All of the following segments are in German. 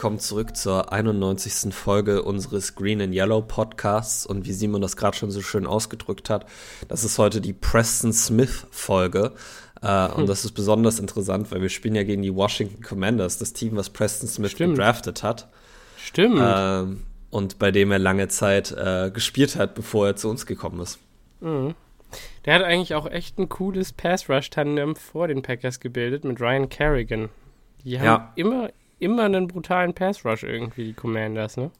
willkommen zurück zur 91. Folge unseres Green and Yellow Podcasts. Und wie Simon das gerade schon so schön ausgedrückt hat, das ist heute die Preston Smith Folge. Äh, hm. Und das ist besonders interessant, weil wir spielen ja gegen die Washington Commanders, das Team, was Preston Smith Stimmt. gedraftet hat. Stimmt. Äh, und bei dem er lange Zeit äh, gespielt hat, bevor er zu uns gekommen ist. Mhm. Der hat eigentlich auch echt ein cooles Pass-Rush-Tandem vor den Packers gebildet mit Ryan Kerrigan. Die haben ja. immer, immer einen brutalen Pass-Rush irgendwie, die Commanders, ne?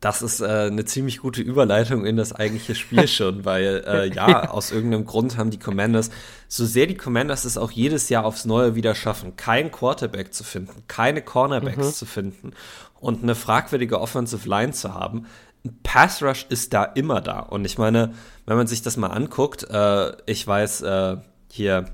Das ist äh, eine ziemlich gute Überleitung in das eigentliche Spiel schon, weil äh, ja, aus irgendeinem Grund haben die Commanders, so sehr die Commanders es auch jedes Jahr aufs Neue wieder schaffen, keinen Quarterback zu finden, keine Cornerbacks mhm. zu finden und eine fragwürdige Offensive Line zu haben, ein Pass Rush ist da immer da. Und ich meine, wenn man sich das mal anguckt, äh, ich weiß, äh, hier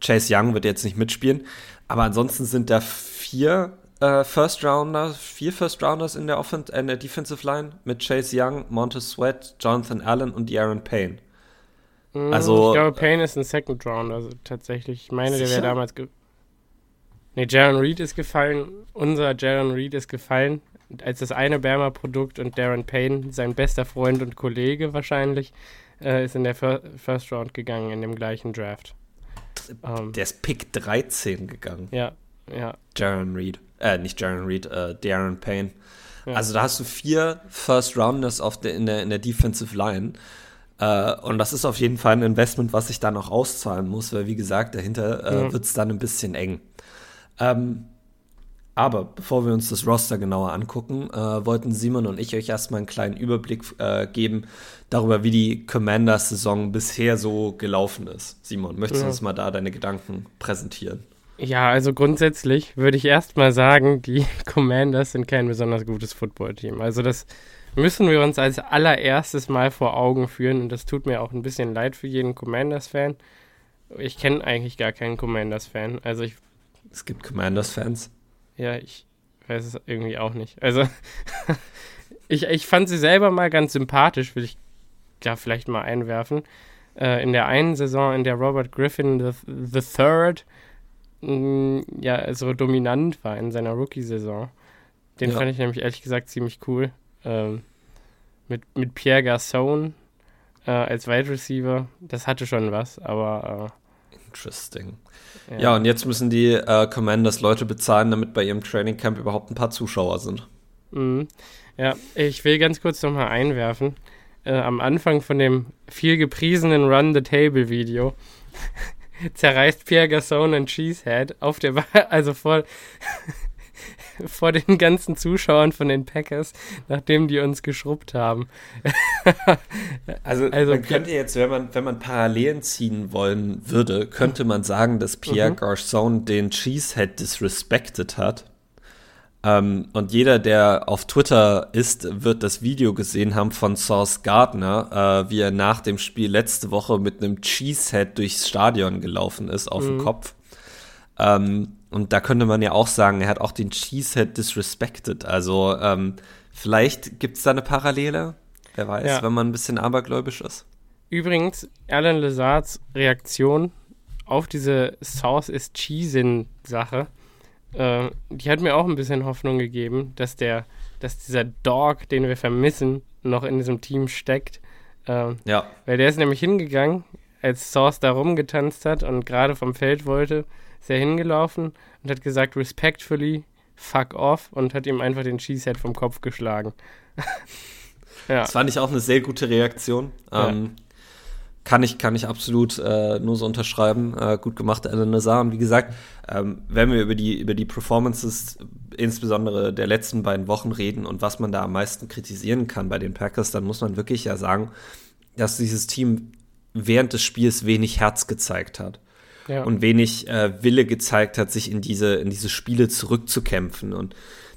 Chase Young wird jetzt nicht mitspielen, aber ansonsten sind da vier äh, First Rounder, vier First Rounders in der, Offen in der Defensive Line mit Chase Young, Montez Sweat, Jonathan Allen und Aaron Payne. Mm, also, ich glaube, Payne ist ein Second Rounder also tatsächlich. Ich meine, sicher? der wäre damals. Nee, Jaron Reed ist gefallen. Unser Jaron Reed ist gefallen. Als das eine Berma-Produkt und Darren Payne, sein bester Freund und Kollege wahrscheinlich, äh, ist in der Fir First Round gegangen in dem gleichen Draft. Um, der ist Pick 13 gegangen. Ja, ja. Jaron Reed. Äh, nicht Jaron Reed, äh, Darren Payne. Ja. Also da hast du vier First Rounders auf der, in, der, in der Defensive Line. Äh, und das ist auf jeden Fall ein Investment, was sich da noch auszahlen muss, weil wie gesagt, dahinter äh, ja. wird es dann ein bisschen eng. Ähm, aber bevor wir uns das Roster genauer angucken, äh, wollten Simon und ich euch erstmal einen kleinen Überblick äh, geben darüber, wie die Commanders-Saison bisher so gelaufen ist. Simon, möchtest du ja. uns mal da deine Gedanken präsentieren? Ja, also grundsätzlich würde ich erstmal sagen, die Commanders sind kein besonders gutes Footballteam. Also das müssen wir uns als allererstes mal vor Augen führen und das tut mir auch ein bisschen leid für jeden Commanders-Fan. Ich kenne eigentlich gar keinen Commanders-Fan. Also ich. Es gibt Commanders-Fans? Ja, ich weiß es irgendwie auch nicht. Also ich, ich fand sie selber mal ganz sympathisch, will ich da vielleicht mal einwerfen. Äh, in der einen Saison, in der Robert Griffin the, the Third ja so dominant war in seiner Rookie-Saison. Den ja. fand ich nämlich ehrlich gesagt ziemlich cool. Ähm, mit, mit Pierre Garçon äh, als Wide Receiver, das hatte schon was, aber. Äh, Interesting. Ja. ja. und jetzt müssen die äh, Commanders Leute bezahlen, damit bei ihrem Training Camp überhaupt ein paar Zuschauer sind. Mhm. Ja, ich will ganz kurz nochmal einwerfen. Äh, am Anfang von dem viel gepriesenen Run the Table Video zerreißt Pierre Gasson ein Cheesehead auf der, ba also vor, vor den ganzen Zuschauern von den Packers, nachdem die uns geschrubbt haben. also, also man könnte jetzt, wenn man, wenn man Parallelen ziehen wollen würde, könnte man sagen, dass Pierre mhm. Garçon den Cheesehead disrespected hat. Ähm, und jeder, der auf Twitter ist, wird das Video gesehen haben von Source Gardner, äh, wie er nach dem Spiel letzte Woche mit einem Cheesehead durchs Stadion gelaufen ist auf mhm. dem Kopf. Ähm, und da könnte man ja auch sagen, er hat auch den Cheesehead disrespected. Also ähm, vielleicht gibt es da eine Parallele, wer weiß, ja. wenn man ein bisschen abergläubisch ist. Übrigens, Alan Lazards Reaktion auf diese Sauce is Cheesin-Sache äh, die hat mir auch ein bisschen Hoffnung gegeben, dass der, dass dieser Dog, den wir vermissen, noch in diesem Team steckt. Äh, ja. Weil der ist nämlich hingegangen, als Source da rumgetanzt hat und gerade vom Feld wollte, ist er hingelaufen und hat gesagt, respectfully, fuck off und hat ihm einfach den Cheesehead vom Kopf geschlagen. ja. Das fand ich auch eine sehr gute Reaktion. Ähm, ja. Kann ich, kann ich absolut äh, nur so unterschreiben. Äh, gut gemacht, Alan Nazar. Und wie gesagt, ähm, wenn wir über die, über die Performances insbesondere der letzten beiden Wochen reden und was man da am meisten kritisieren kann bei den Packers, dann muss man wirklich ja sagen, dass dieses Team während des Spiels wenig Herz gezeigt hat. Ja. Und wenig äh, Wille gezeigt hat, sich in diese, in diese Spiele zurückzukämpfen. Und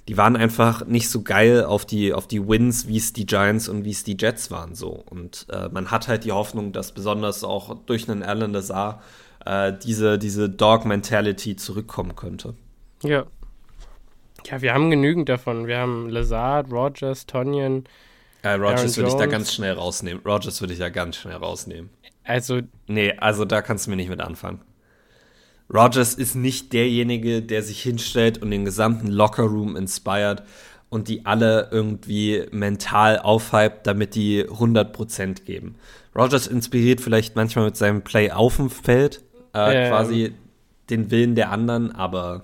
die waren einfach nicht so geil auf die, auf die Wins, wie es die Giants und wie es die Jets waren so. Und äh, man hat halt die Hoffnung, dass besonders auch durch einen Alan Lazar äh, diese, diese Dog-Mentality zurückkommen könnte. Ja. Ja, wir haben genügend davon. Wir haben Lazard, Rogers, Tonyan. Ja, Rogers würde ich da ganz schnell rausnehmen. Rogers würde ich da ganz schnell rausnehmen. Also. Nee, also da kannst du mir nicht mit anfangen. Rogers ist nicht derjenige, der sich hinstellt und den gesamten Lockerroom inspired und die alle irgendwie mental aufhypt, damit die 100% geben. Rogers inspiriert vielleicht manchmal mit seinem Play auf dem Feld äh, ähm. quasi den Willen der anderen, aber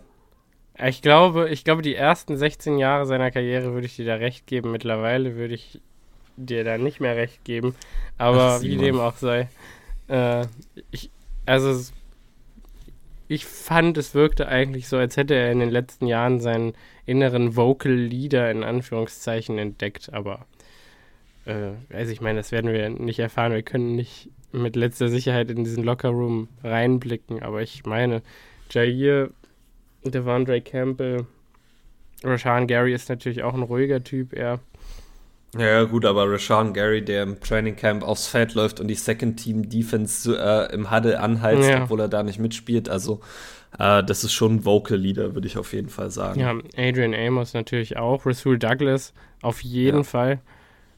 ich glaube, ich glaube, die ersten 16 Jahre seiner Karriere würde ich dir da recht geben. Mittlerweile würde ich dir da nicht mehr recht geben. Aber Ach, wie dem auch sei. Äh, ich, also, ich fand, es wirkte eigentlich so, als hätte er in den letzten Jahren seinen inneren Vocal Leader in Anführungszeichen entdeckt. Aber, äh, also ich meine, das werden wir nicht erfahren. Wir können nicht mit letzter Sicherheit in diesen Lockerroom reinblicken. Aber ich meine, Jair Devondre Campbell. Rashan Gary ist natürlich auch ein ruhiger Typ, eher. Ja, gut, aber Rashawn Gary, der im Training Camp aufs Feld läuft und die Second Team Defense äh, im Huddle anheizt, ja. obwohl er da nicht mitspielt. Also, äh, das ist schon ein Vocal Leader, würde ich auf jeden Fall sagen. Ja, Adrian Amos natürlich auch. Rasul Douglas auf jeden ja. Fall.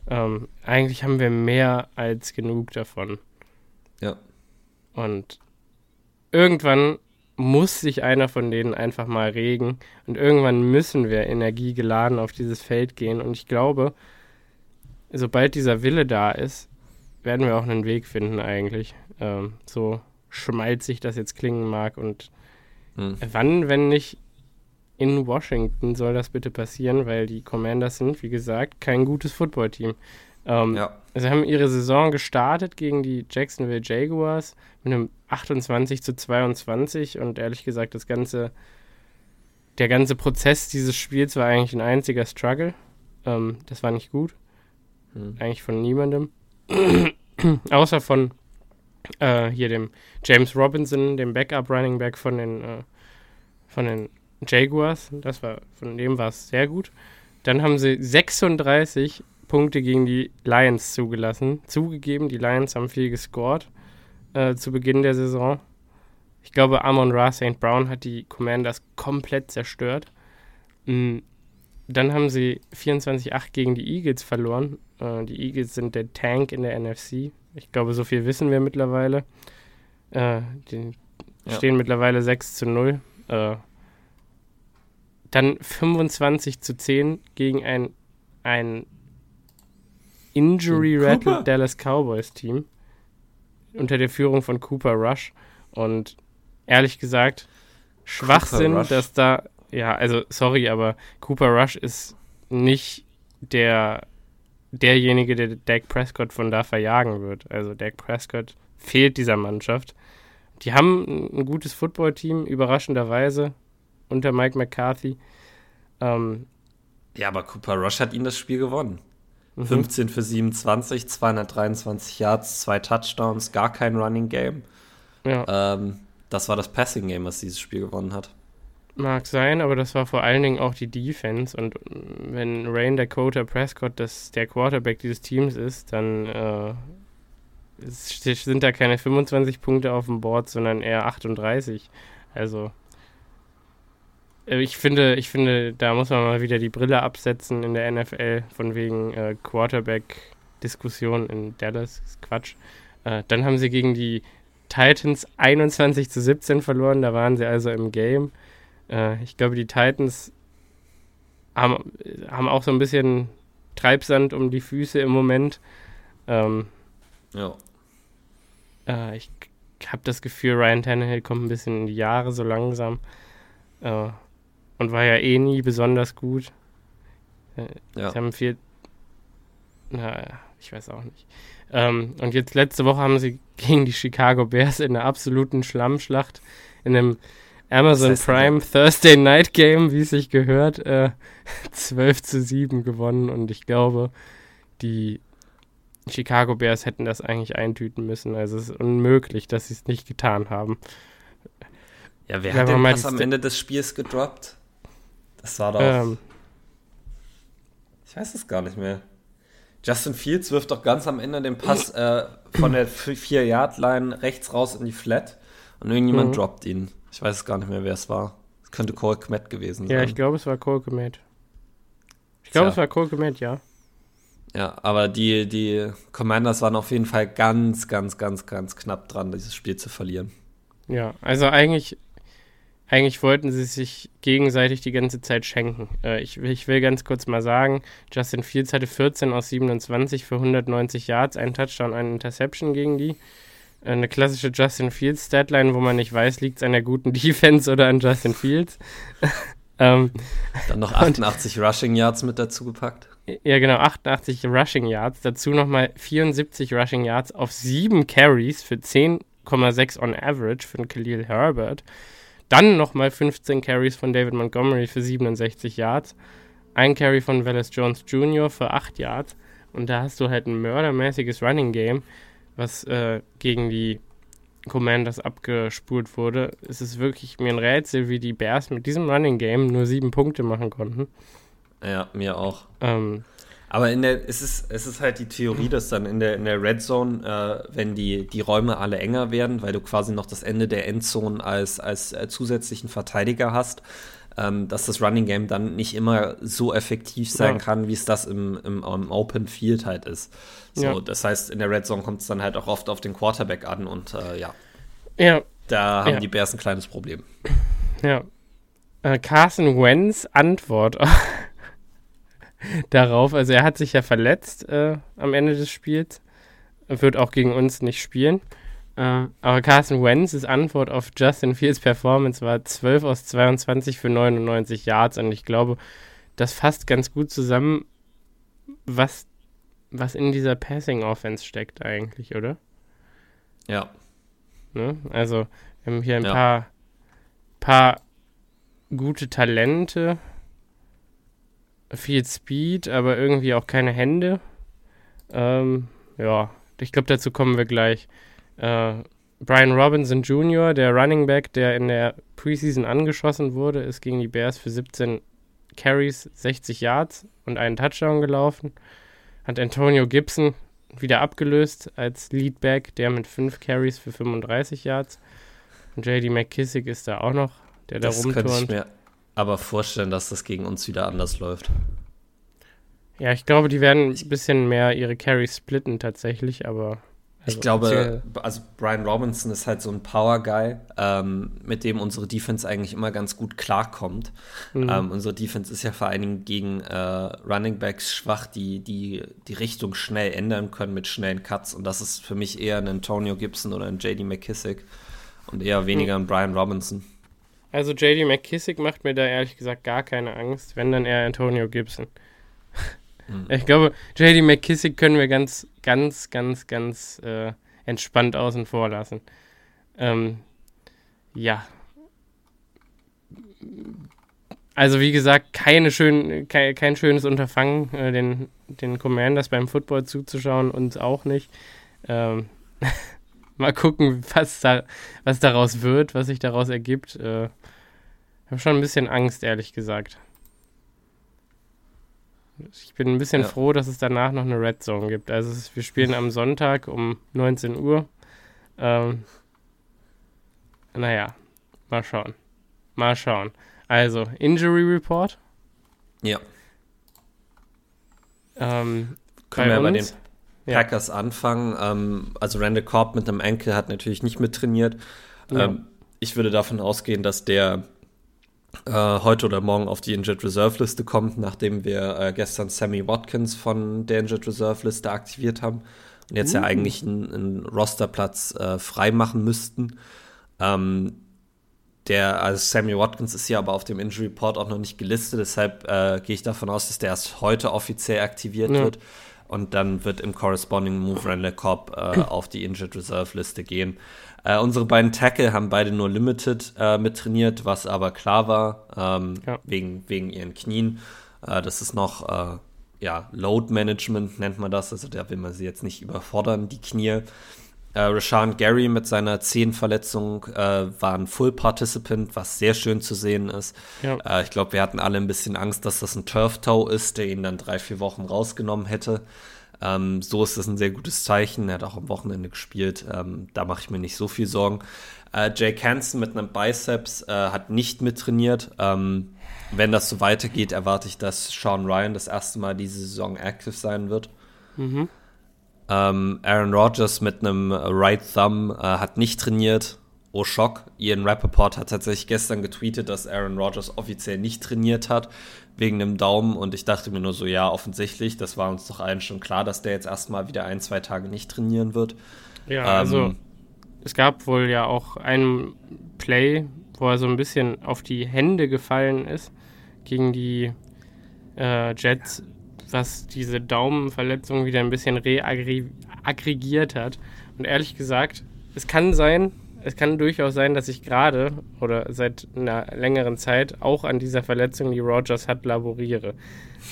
Ähm, eigentlich haben wir mehr als genug davon. Ja. Und irgendwann muss sich einer von denen einfach mal regen und irgendwann müssen wir energiegeladen auf dieses Feld gehen und ich glaube, sobald dieser Wille da ist, werden wir auch einen Weg finden eigentlich. Ähm, so schmalzig das jetzt klingen mag und hm. wann, wenn nicht in Washington soll das bitte passieren, weil die Commanders sind, wie gesagt, kein gutes Footballteam. Ähm, ja. Sie haben ihre Saison gestartet gegen die Jacksonville Jaguars mit einem 28 zu 22 und ehrlich gesagt, das ganze, der ganze Prozess dieses Spiels war eigentlich ein einziger Struggle. Ähm, das war nicht gut. Hm. Eigentlich von niemandem. Außer von äh, hier dem James Robinson, dem Backup Running Back von den, äh, von den Jaguars. Das war, von dem war es sehr gut. Dann haben sie 36 Punkte gegen die Lions zugelassen. Zugegeben, die Lions haben viel gescored äh, zu Beginn der Saison. Ich glaube, Amon Ra St. Brown hat die Commanders komplett zerstört. Mhm. Dann haben sie 24-8 gegen die Eagles verloren. Äh, die Eagles sind der Tank in der NFC. Ich glaube, so viel wissen wir mittlerweile. Äh, die ja. stehen mittlerweile 6 zu 0. Äh, dann 25 zu 10 gegen ein, ein Injury-Rattled Dallas Cowboys-Team unter der Führung von Cooper Rush. Und ehrlich gesagt, Schwachsinn, dass da, ja, also sorry, aber Cooper Rush ist nicht der derjenige, der Dak Prescott von da verjagen wird. Also Dak Prescott fehlt dieser Mannschaft. Die haben ein gutes Footballteam, überraschenderweise, unter Mike McCarthy. Ähm, ja, aber Cooper Rush hat ihnen das Spiel gewonnen. 15 mhm. für 27, 223 Yards, zwei Touchdowns, gar kein Running Game. Ja. Ähm, das war das Passing Game, was dieses Spiel gewonnen hat. Mag sein, aber das war vor allen Dingen auch die Defense. Und wenn Rain Dakota Prescott das, der Quarterback dieses Teams ist, dann äh, sind da keine 25 Punkte auf dem Board, sondern eher 38. Also äh, ich finde, ich finde, da muss man mal wieder die Brille absetzen in der NFL, von wegen äh, Quarterback-Diskussion in Dallas. ist Quatsch. Äh, dann haben sie gegen die Titans 21 zu 17 verloren, da waren sie also im Game. Äh, ich glaube, die Titans haben, haben auch so ein bisschen Treibsand um die Füße im Moment. Ähm, ja. Äh, ich habe das Gefühl, Ryan Tannehill kommt ein bisschen in die Jahre so langsam. Äh, und war ja eh nie besonders gut. Äh, ja. Sie haben viel. Na, ich weiß auch nicht. Ähm, und jetzt letzte Woche haben sie gegen die Chicago Bears in einer absoluten Schlammschlacht in einem Amazon das Prime. Thursday Night Game, wie es sich gehört, äh, 12 zu 7 gewonnen. Und ich glaube, die Chicago Bears hätten das eigentlich eintüten müssen. Also es ist unmöglich, dass sie es nicht getan haben. Ja, wer hat den Pass am Ende des Spiels gedroppt? Das war doch. Ähm, ich weiß es gar nicht mehr. Justin Fields wirft doch ganz am Ende den Pass äh, von der 4-Yard-Line rechts raus in die Flat und irgendjemand mhm. droppt ihn. Ich weiß gar nicht mehr, wer es war. Es könnte Cole Kmet gewesen sein. Ja, ich glaube, es war Cole Kmet. Ich glaube, es war Cole Kmet, ja. Ja, aber die, die Commanders waren auf jeden Fall ganz, ganz, ganz, ganz knapp dran, dieses Spiel zu verlieren. Ja, also eigentlich eigentlich wollten sie sich gegenseitig die ganze Zeit schenken. Äh, ich, ich, will ganz kurz mal sagen, Justin Fields hatte 14 aus 27 für 190 Yards, einen Touchdown, eine Interception gegen die. Eine klassische Justin Fields Statline, wo man nicht weiß, liegt es an der guten Defense oder an Justin Fields. ähm, Dann noch 88 und, Rushing Yards mit dazu gepackt. Ja, genau, 88 Rushing Yards. Dazu nochmal 74 Rushing Yards auf 7 Carries für 10,6 on average für Khalil Herbert. Dann nochmal 15 Carries von David Montgomery für 67 Yards. Ein Carry von Wallace Jones Jr. für 8 Yards. Und da hast du halt ein mördermäßiges Running Game, was äh, gegen die Commanders abgespult wurde. Es ist wirklich mir ein Rätsel, wie die Bears mit diesem Running Game nur sieben Punkte machen konnten. Ja, mir auch. Ähm, aber in der, es, ist, es ist halt die Theorie, dass dann in der, in der Red Zone, äh, wenn die, die Räume alle enger werden, weil du quasi noch das Ende der Endzone als, als äh, zusätzlichen Verteidiger hast, ähm, dass das Running Game dann nicht immer so effektiv sein ja. kann, wie es das im, im, im, Open Field halt ist. So, ja. Das heißt, in der Red Zone kommt es dann halt auch oft auf den Quarterback an und äh, ja. Ja. Da haben die Bears ein kleines Problem. Ja. Äh, Carson Wentz Antwort darauf. Also er hat sich ja verletzt äh, am Ende des Spiels. Wird auch gegen uns nicht spielen. Äh, aber Carson Wentz's Antwort auf Justin Fields Performance war 12 aus 22 für 99 Yards. Und ich glaube, das fasst ganz gut zusammen, was, was in dieser Passing Offense steckt eigentlich, oder? Ja. Ne? Also, wir haben hier ein ja. paar, paar gute Talente, viel Speed, aber irgendwie auch keine Hände. Ähm, ja, ich glaube, dazu kommen wir gleich. Äh, Brian Robinson Jr., der Running Back, der in der Preseason angeschossen wurde, ist gegen die Bears für 17 Carries, 60 Yards und einen Touchdown gelaufen. Hat Antonio Gibson wieder abgelöst als Leadback, der mit 5 Carries für 35 Yards. Und JD McKissick ist da auch noch, der da das rumturnt aber vorstellen, dass das gegen uns wieder anders läuft. Ja, ich glaube, die werden ein bisschen mehr ihre Carries splitten tatsächlich, aber. Also ich glaube, also Brian Robinson ist halt so ein Power-Guy, ähm, mit dem unsere Defense eigentlich immer ganz gut klarkommt. Mhm. Ähm, unsere Defense ist ja vor allen Dingen gegen äh, Running Backs schwach, die, die die Richtung schnell ändern können mit schnellen Cuts. Und das ist für mich eher ein Antonio Gibson oder ein JD McKissick und eher weniger mhm. ein Brian Robinson. Also JD McKissick macht mir da ehrlich gesagt gar keine Angst, wenn dann eher Antonio Gibson. Mhm. Ich glaube, JD McKissick können wir ganz, ganz, ganz, ganz äh, entspannt außen vor lassen. Ähm, ja. Also wie gesagt, keine schön, kein, kein schönes Unterfangen, äh, den, den Commanders beim Football zuzuschauen, uns auch nicht. Ähm, mal gucken, was, da, was daraus wird, was sich daraus ergibt. Äh, ich habe schon ein bisschen Angst, ehrlich gesagt. Ich bin ein bisschen ja. froh, dass es danach noch eine Red Zone gibt. Also ist, wir spielen am Sonntag um 19 Uhr. Ähm, naja, mal schauen. Mal schauen. Also, Injury Report. Ja. Ähm, Können wir uns, bei den Packers ja. anfangen. Ähm, also Randall Cobb mit einem Enkel hat natürlich nicht mittrainiert. Ja. Ähm, ich würde davon ausgehen, dass der äh, heute oder morgen auf die Injured Reserve Liste kommt, nachdem wir äh, gestern Sammy Watkins von der Injured Reserve Liste aktiviert haben und jetzt uh. ja eigentlich einen, einen Rosterplatz äh, frei machen müssten. Ähm, der, also Sammy Watkins ist hier aber auf dem Injury Report auch noch nicht gelistet, deshalb äh, gehe ich davon aus, dass der erst heute offiziell aktiviert ja. wird. Und dann wird im Corresponding Move Randall Cobb äh, auf die Injured Reserve Liste gehen. Äh, unsere beiden Tackle haben beide nur Limited äh, mittrainiert, was aber klar war, ähm, ja. wegen, wegen ihren Knien. Äh, das ist noch, äh, ja, Load Management nennt man das, also da will man sie jetzt nicht überfordern, die Knie. Äh, Rashawn Gary mit seiner Zehenverletzung äh, war ein Full Participant, was sehr schön zu sehen ist. Ja. Äh, ich glaube, wir hatten alle ein bisschen Angst, dass das ein Turf Toe ist, der ihn dann drei, vier Wochen rausgenommen hätte. Ähm, so ist das ein sehr gutes Zeichen. Er hat auch am Wochenende gespielt. Ähm, da mache ich mir nicht so viel Sorgen. Äh, Jake Hansen mit einem Biceps äh, hat nicht mittrainiert. Ähm, wenn das so weitergeht, erwarte ich, dass Sean Ryan das erste Mal diese Saison active sein wird. Mhm. Ähm, Aaron Rodgers mit einem Right Thumb äh, hat nicht trainiert. oh Schock, Ian Rappaport hat tatsächlich gestern getweetet, dass Aaron Rodgers offiziell nicht trainiert hat, wegen dem Daumen. Und ich dachte mir nur so, ja, offensichtlich, das war uns doch allen schon klar, dass der jetzt erstmal wieder ein, zwei Tage nicht trainieren wird. Ja, ähm, also es gab wohl ja auch einen Play, wo er so ein bisschen auf die Hände gefallen ist gegen die äh, Jets, was diese Daumenverletzung wieder ein bisschen reaggregiert hat. Und ehrlich gesagt, es kann sein, es kann durchaus sein, dass ich gerade oder seit einer längeren Zeit auch an dieser Verletzung, die Rogers hat, laboriere.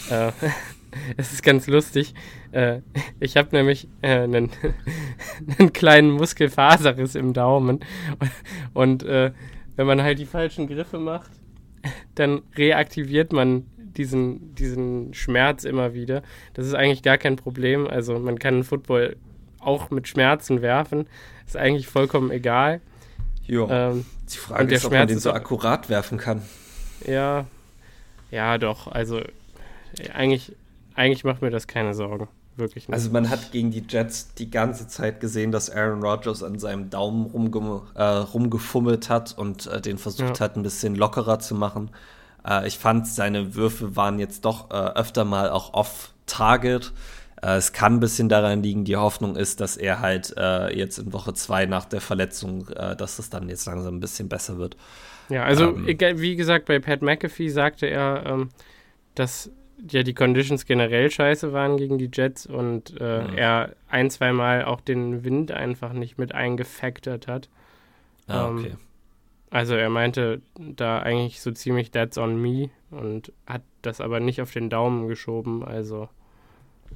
äh, es ist ganz lustig. Äh, ich habe nämlich äh, einen, einen, kleinen Muskelfaserriss im Daumen. Und äh, wenn man halt die falschen Griffe macht, dann reaktiviert man diesen, diesen Schmerz immer wieder. Das ist eigentlich gar kein Problem. Also man kann einen Football auch mit Schmerzen werfen. Ist eigentlich vollkommen egal. Jo. Ähm, die Frage ist, ob man den so akkurat werfen kann. Ja, ja, doch. Also eigentlich, eigentlich macht mir das keine Sorgen. Wirklich nicht. Also man hat gegen die Jets die ganze Zeit gesehen, dass Aaron Rodgers an seinem Daumen rumge äh, rumgefummelt hat und äh, den versucht ja. hat, ein bisschen lockerer zu machen. Äh, ich fand, seine Würfe waren jetzt doch äh, öfter mal auch off-target. Äh, es kann ein bisschen daran liegen, die Hoffnung ist, dass er halt äh, jetzt in Woche zwei nach der Verletzung, äh, dass es dann jetzt langsam ein bisschen besser wird. Ja, also ähm, wie gesagt, bei Pat McAfee sagte er, ähm, dass ja die Conditions generell scheiße waren gegen die Jets und äh, mhm. er ein, zwei Mal auch den Wind einfach nicht mit eingefactort hat. Ah, okay. Ähm, also er meinte da eigentlich so ziemlich that's on me und hat das aber nicht auf den Daumen geschoben, also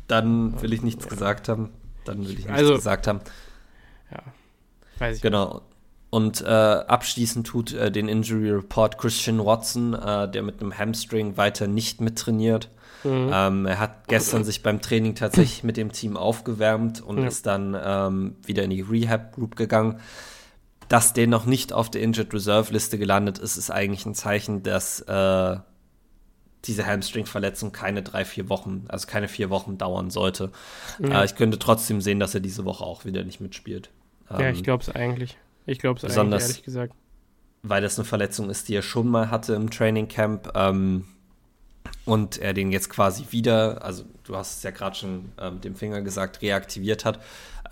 dann will ich nichts ja. gesagt haben. Dann will ich nichts also, gesagt haben. Ja, weiß ich. Genau. Und äh, abschließend tut äh, den Injury Report Christian Watson, äh, der mit einem Hamstring weiter nicht mittrainiert. Mhm. Ähm, er hat gestern sich beim Training tatsächlich mit dem Team aufgewärmt und ja. ist dann ähm, wieder in die Rehab Group gegangen. Dass der noch nicht auf der Injured Reserve Liste gelandet ist, ist eigentlich ein Zeichen, dass äh, diese Hamstring-Verletzung keine drei, vier Wochen, also keine vier Wochen dauern sollte. Ja. Äh, ich könnte trotzdem sehen, dass er diese Woche auch wieder nicht mitspielt. Ähm, ja, ich ähm, glaube es eigentlich. Ich glaube es eigentlich, ehrlich gesagt. Weil das eine Verletzung ist, die er schon mal hatte im Training Camp. Ähm, und er den jetzt quasi wieder, also du hast es ja gerade schon äh, mit dem Finger gesagt, reaktiviert hat.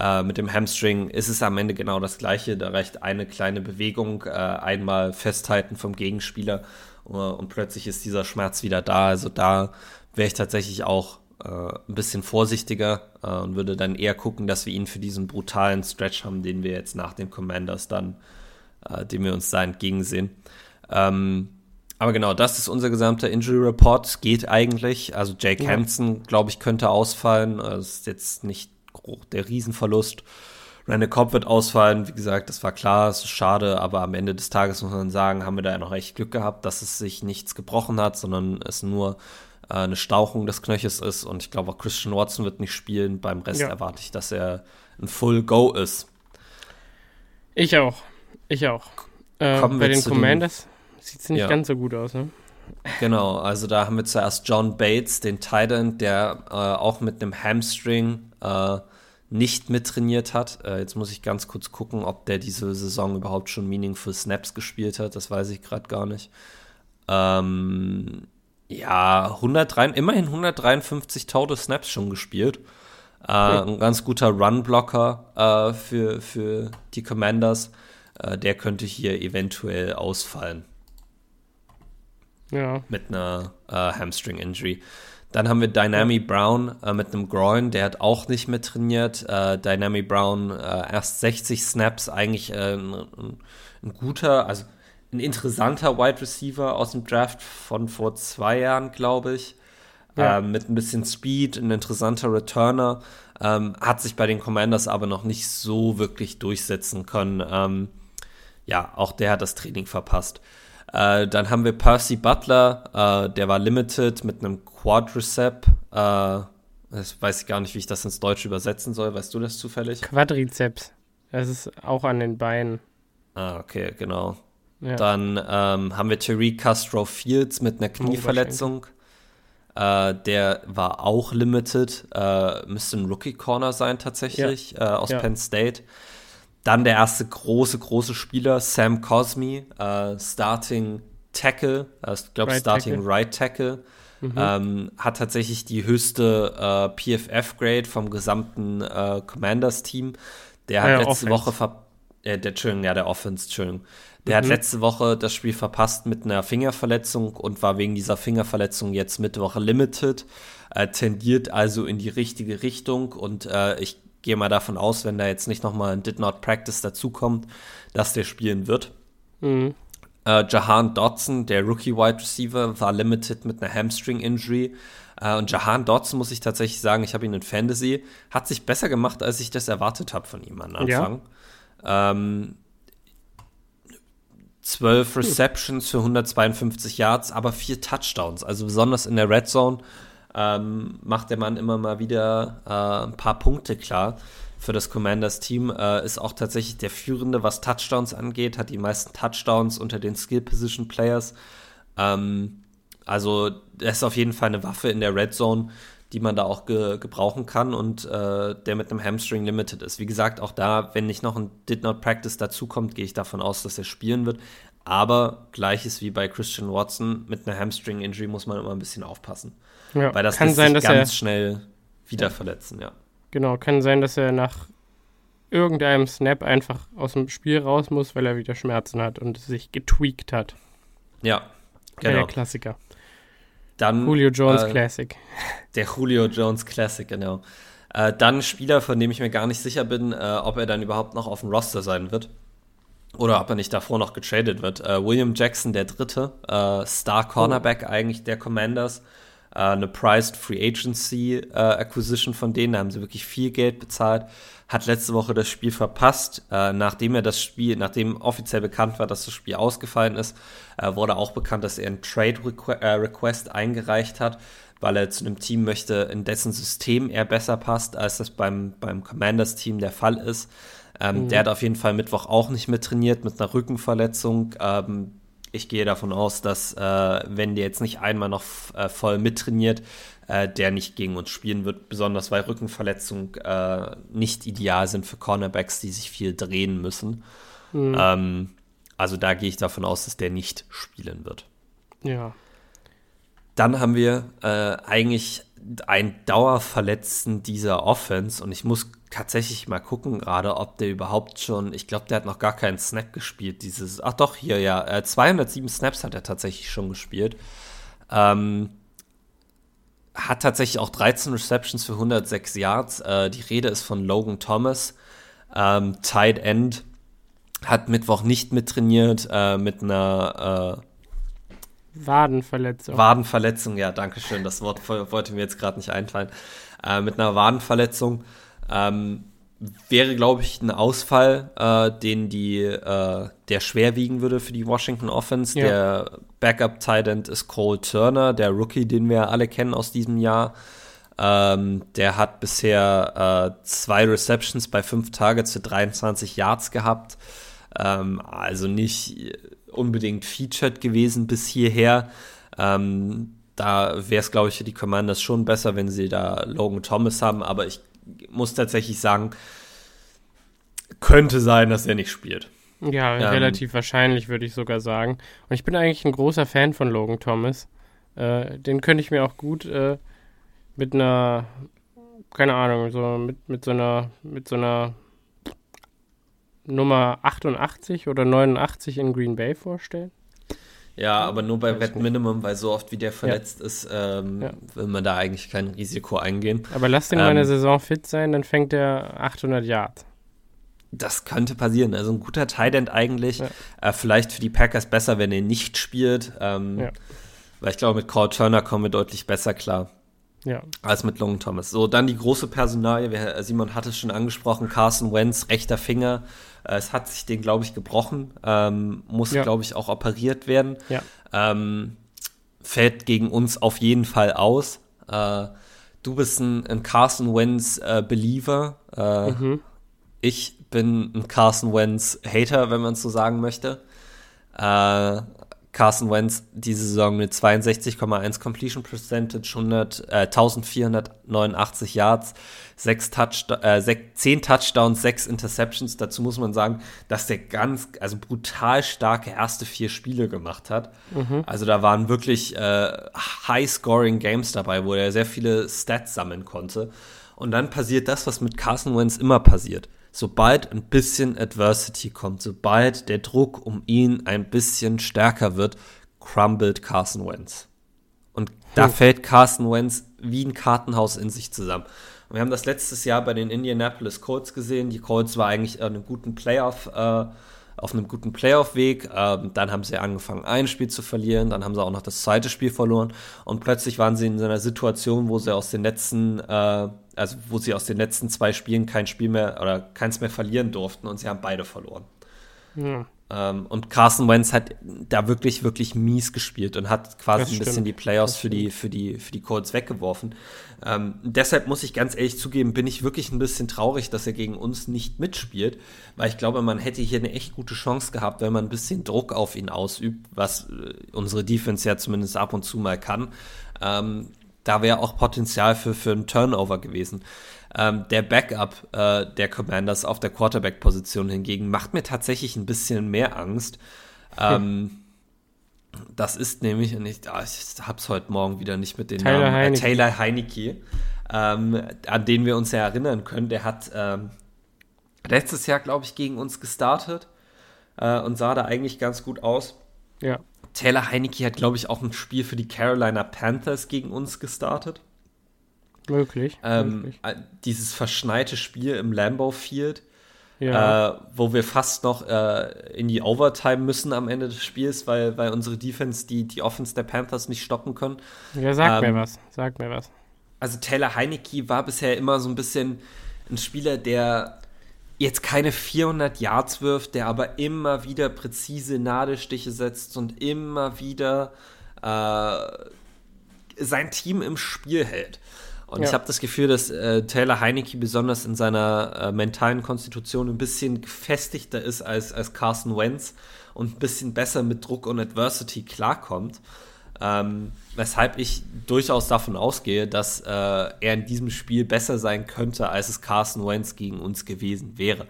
Äh, mit dem Hamstring ist es am Ende genau das gleiche. Da reicht eine kleine Bewegung, äh, einmal festhalten vom Gegenspieler äh, und plötzlich ist dieser Schmerz wieder da. Also da wäre ich tatsächlich auch äh, ein bisschen vorsichtiger äh, und würde dann eher gucken, dass wir ihn für diesen brutalen Stretch haben, den wir jetzt nach den Commanders dann, äh, den wir uns da entgegensehen. Ähm, aber genau, das ist unser gesamter Injury Report. Geht eigentlich. Also Jake ja. Hansen, glaube ich, könnte ausfallen. Das ist jetzt nicht der Riesenverlust. Randall Cobb wird ausfallen. Wie gesagt, das war klar, es ist schade, aber am Ende des Tages muss man sagen, haben wir da ja noch echt Glück gehabt, dass es sich nichts gebrochen hat, sondern es nur äh, eine Stauchung des Knöchels ist. Und ich glaube auch Christian Watson wird nicht spielen. Beim Rest ja. erwarte ich, dass er ein Full Go ist. Ich auch. Ich auch. Äh, bei den Commanders sieht es nicht ja. ganz so gut aus, ne? Genau, also da haben wir zuerst John Bates, den Titan, der äh, auch mit einem Hamstring äh, nicht mittrainiert hat. Äh, jetzt muss ich ganz kurz gucken, ob der diese Saison überhaupt schon Meaningful Snaps gespielt hat. Das weiß ich gerade gar nicht. Ähm, ja, 103, immerhin 153 Total Snaps schon gespielt. Äh, ein ganz guter Run-Blocker äh, für, für die Commanders. Äh, der könnte hier eventuell ausfallen. Ja. Mit einer äh, Hamstring-Injury. Dann haben wir Dynami Brown äh, mit einem Groin, der hat auch nicht mehr trainiert. Äh, Dynami Brown äh, erst 60 Snaps, eigentlich äh, ein, ein, guter, also ein interessanter Wide Receiver aus dem Draft von vor zwei Jahren, glaube ich. Ja. Ähm, mit ein bisschen Speed, ein interessanter Returner. Ähm, hat sich bei den Commanders aber noch nicht so wirklich durchsetzen können. Ähm, ja, auch der hat das Training verpasst. Äh, dann haben wir Percy Butler, äh, der war limited mit einem Quadricep. Äh, das weiß ich gar nicht, wie ich das ins Deutsche übersetzen soll. Weißt du das zufällig? Quadrizeps. Das ist auch an den Beinen. Ah, okay, genau. Ja. Dann ähm, haben wir Tariq Castro Fields mit einer oh, Knieverletzung. Äh, der war auch limited. Äh, müsste ein Rookie Corner sein tatsächlich ja. äh, aus ja. Penn State. Dann der erste große, große Spieler, Sam Cosmi, äh, Starting Tackle, äh, ich glaube right Starting Tackle. Right Tackle, mhm. ähm, hat tatsächlich die höchste äh, PFF-Grade vom gesamten äh, Commanders-Team. Der hat ja, letzte Offense. Woche ver äh, der, Entschuldigung, ja, der Offense, Entschuldigung. Der mhm. hat letzte Woche das Spiel verpasst mit einer Fingerverletzung und war wegen dieser Fingerverletzung jetzt Mittwoch limited. Äh, tendiert also in die richtige Richtung und äh, ich gehe mal davon aus, wenn da jetzt nicht nochmal ein Did Not Practice dazukommt, dass der spielen wird. Mhm. Äh, Jahan Dodson, der Rookie Wide Receiver, war limited mit einer Hamstring Injury. Äh, und Jahan Dodson, muss ich tatsächlich sagen, ich habe ihn in Fantasy, hat sich besser gemacht, als ich das erwartet habe von ihm am Anfang. Ja. Ähm, 12 Receptions für 152 Yards, aber vier Touchdowns. Also besonders in der Red Zone ähm, macht der Mann immer mal wieder äh, ein paar Punkte klar für das Commanders-Team. Äh, ist auch tatsächlich der Führende, was Touchdowns angeht, hat die meisten Touchdowns unter den Skill-Position-Players. Ähm, also, er ist auf jeden Fall eine Waffe in der Red Zone, die man da auch ge gebrauchen kann und äh, der mit einem Hamstring limited ist. Wie gesagt, auch da, wenn nicht noch ein Did Not Practice dazukommt, gehe ich davon aus, dass er spielen wird. Aber gleiches wie bei Christian Watson, mit einer Hamstring-Injury muss man immer ein bisschen aufpassen. Ja, weil das kann sein, sich ganz er, schnell wieder verletzen, ja. Genau, kann sein, dass er nach irgendeinem Snap einfach aus dem Spiel raus muss, weil er wieder Schmerzen hat und sich getweakt hat. Ja, genau. Der Klassiker. Dann, Julio Jones äh, Classic. Der Julio Jones Classic, genau. Äh, dann ein Spieler, von dem ich mir gar nicht sicher bin, äh, ob er dann überhaupt noch auf dem Roster sein wird. Oder ob er nicht davor noch getradet wird. Äh, William Jackson, der dritte, äh, Star Cornerback oh. eigentlich der Commanders äh, eine Priced Free Agency äh, Acquisition von denen. Da haben sie wirklich viel Geld bezahlt. Hat letzte Woche das Spiel verpasst. Äh, nachdem er das Spiel, nachdem offiziell bekannt war, dass das Spiel ausgefallen ist, äh, wurde auch bekannt, dass er einen Trade Requ äh, Request eingereicht hat, weil er zu einem Team möchte, in dessen System er besser passt, als das beim, beim Commanders-Team der Fall ist. Ähm, mhm. Der hat auf jeden Fall Mittwoch auch nicht mit trainiert mit einer Rückenverletzung. Ähm, ich gehe davon aus, dass äh, wenn der jetzt nicht einmal noch äh, voll mittrainiert, äh, der nicht gegen uns spielen wird, besonders weil Rückenverletzungen äh, nicht ideal sind für Cornerbacks, die sich viel drehen müssen. Mhm. Ähm, also da gehe ich davon aus, dass der nicht spielen wird. Ja. Dann haben wir äh, eigentlich einen Dauerverletzten dieser Offense und ich muss tatsächlich mal gucken gerade, ob der überhaupt schon, ich glaube, der hat noch gar keinen Snap gespielt. Dieses, ach doch, hier, ja, äh, 207 Snaps hat er tatsächlich schon gespielt. Ähm, hat tatsächlich auch 13 Receptions für 106 Yards. Äh, die Rede ist von Logan Thomas, ähm, Tight End. Hat Mittwoch nicht mittrainiert äh, mit einer äh, Wadenverletzung. Wadenverletzung, ja, danke schön. Das Wort wollte mir jetzt gerade nicht einfallen. Äh, mit einer Wadenverletzung ähm, wäre, glaube ich, ein Ausfall, äh, den die, äh, der schwer wiegen würde für die Washington Offense. Ja. Der Backup Tight End ist Cole Turner, der Rookie, den wir alle kennen aus diesem Jahr. Ähm, der hat bisher äh, zwei Receptions bei fünf Targets für 23 Yards gehabt. Ähm, also nicht unbedingt featured gewesen bis hierher. Ähm, da wäre es, glaube ich, für die Commanders schon besser, wenn sie da Logan Thomas haben, aber ich muss tatsächlich sagen, könnte sein, dass er nicht spielt. Ja, ähm, relativ wahrscheinlich, würde ich sogar sagen. Und ich bin eigentlich ein großer Fan von Logan Thomas. Äh, den könnte ich mir auch gut äh, mit einer, keine Ahnung, so mit, mit so einer, mit so einer Nummer 88 oder 89 in Green Bay vorstellen. Ja, aber nur bei Wett Minimum, weil so oft wie der verletzt ja. ist, ähm, ja. will man da eigentlich kein Risiko eingehen. Aber lass den ähm, mal eine Saison fit sein, dann fängt er 800 Yards. Das könnte passieren. Also ein guter Tight End eigentlich. Ja. Äh, vielleicht für die Packers besser, wenn er nicht spielt. Ähm, weil ich glaube, mit Cole Turner kommen wir deutlich besser klar. Ja. Als mit Long Thomas. So, dann die große Personalie. Simon hat es schon angesprochen. Carson Wentz, rechter Finger. Äh, es hat sich den, glaube ich, gebrochen. Ähm, muss, ja. glaube ich, auch operiert werden. Ja. Ähm, fällt gegen uns auf jeden Fall aus. Äh, du bist ein, ein Carson Wentz äh, Believer. Äh, mhm. Ich bin ein Carson Wentz Hater, wenn man es so sagen möchte. Carson Wentz diese Saison mit 62,1 Completion Percentage, 100, äh, 1489 Yards, 6 Touch, äh, 10 Touchdowns, 6 Interceptions. Dazu muss man sagen, dass der ganz, also brutal starke erste vier Spiele gemacht hat. Mhm. Also da waren wirklich äh, High-Scoring Games dabei, wo er sehr viele Stats sammeln konnte. Und dann passiert das, was mit Carson Wentz immer passiert sobald ein bisschen Adversity kommt, sobald der Druck um ihn ein bisschen stärker wird, crumbled Carson Wentz. Und da hm. fällt Carson Wentz wie ein Kartenhaus in sich zusammen. Und wir haben das letztes Jahr bei den Indianapolis Colts gesehen. Die Colts war eigentlich einen guten Playoff, äh, auf einem guten Playoff-Weg. Ähm, dann haben sie angefangen, ein Spiel zu verlieren. Dann haben sie auch noch das zweite Spiel verloren. Und plötzlich waren sie in so einer Situation, wo sie aus den letzten äh, also wo sie aus den letzten zwei Spielen kein Spiel mehr oder keins mehr verlieren durften und sie haben beide verloren. Ja. Ähm, und Carson Wentz hat da wirklich, wirklich mies gespielt und hat quasi das ein bisschen die Playoffs für die, für die, für die Colts weggeworfen. Ähm, deshalb muss ich ganz ehrlich zugeben, bin ich wirklich ein bisschen traurig, dass er gegen uns nicht mitspielt, weil ich glaube, man hätte hier eine echt gute Chance gehabt, wenn man ein bisschen Druck auf ihn ausübt, was äh, unsere Defense ja zumindest ab und zu mal kann. Ähm, da wäre auch Potenzial für, für einen Turnover gewesen. Ähm, der Backup äh, der Commanders auf der Quarterback-Position hingegen macht mir tatsächlich ein bisschen mehr Angst. Ähm, das ist nämlich, und ich, ah, ich habe es heute Morgen wieder nicht mit den Taylor Namen, äh, Heineke. Taylor Heineke, ähm, an den wir uns ja erinnern können. Der hat ähm, letztes Jahr, glaube ich, gegen uns gestartet äh, und sah da eigentlich ganz gut aus. Ja. Taylor Heineke hat, glaube ich, auch ein Spiel für die Carolina Panthers gegen uns gestartet. Möglich. Ähm. Äh, dieses verschneite Spiel im Lambeau Field, ja. äh, wo wir fast noch äh, in die Overtime müssen am Ende des Spiels, weil, weil unsere Defense die, die Offense der Panthers nicht stoppen können. Ja, sag ähm, mir was. Sag mir was. Also Taylor Heineke war bisher immer so ein bisschen ein Spieler, der jetzt keine 400 Yards wirft, der aber immer wieder präzise Nadelstiche setzt und immer wieder äh, sein Team im Spiel hält. Und ja. ich habe das Gefühl, dass äh, Taylor Heineke besonders in seiner äh, mentalen Konstitution ein bisschen gefestigter ist als, als Carson Wentz und ein bisschen besser mit Druck und Adversity klarkommt. Ähm, weshalb ich durchaus davon ausgehe, dass äh, er in diesem Spiel besser sein könnte, als es Carson Wentz gegen uns gewesen wäre.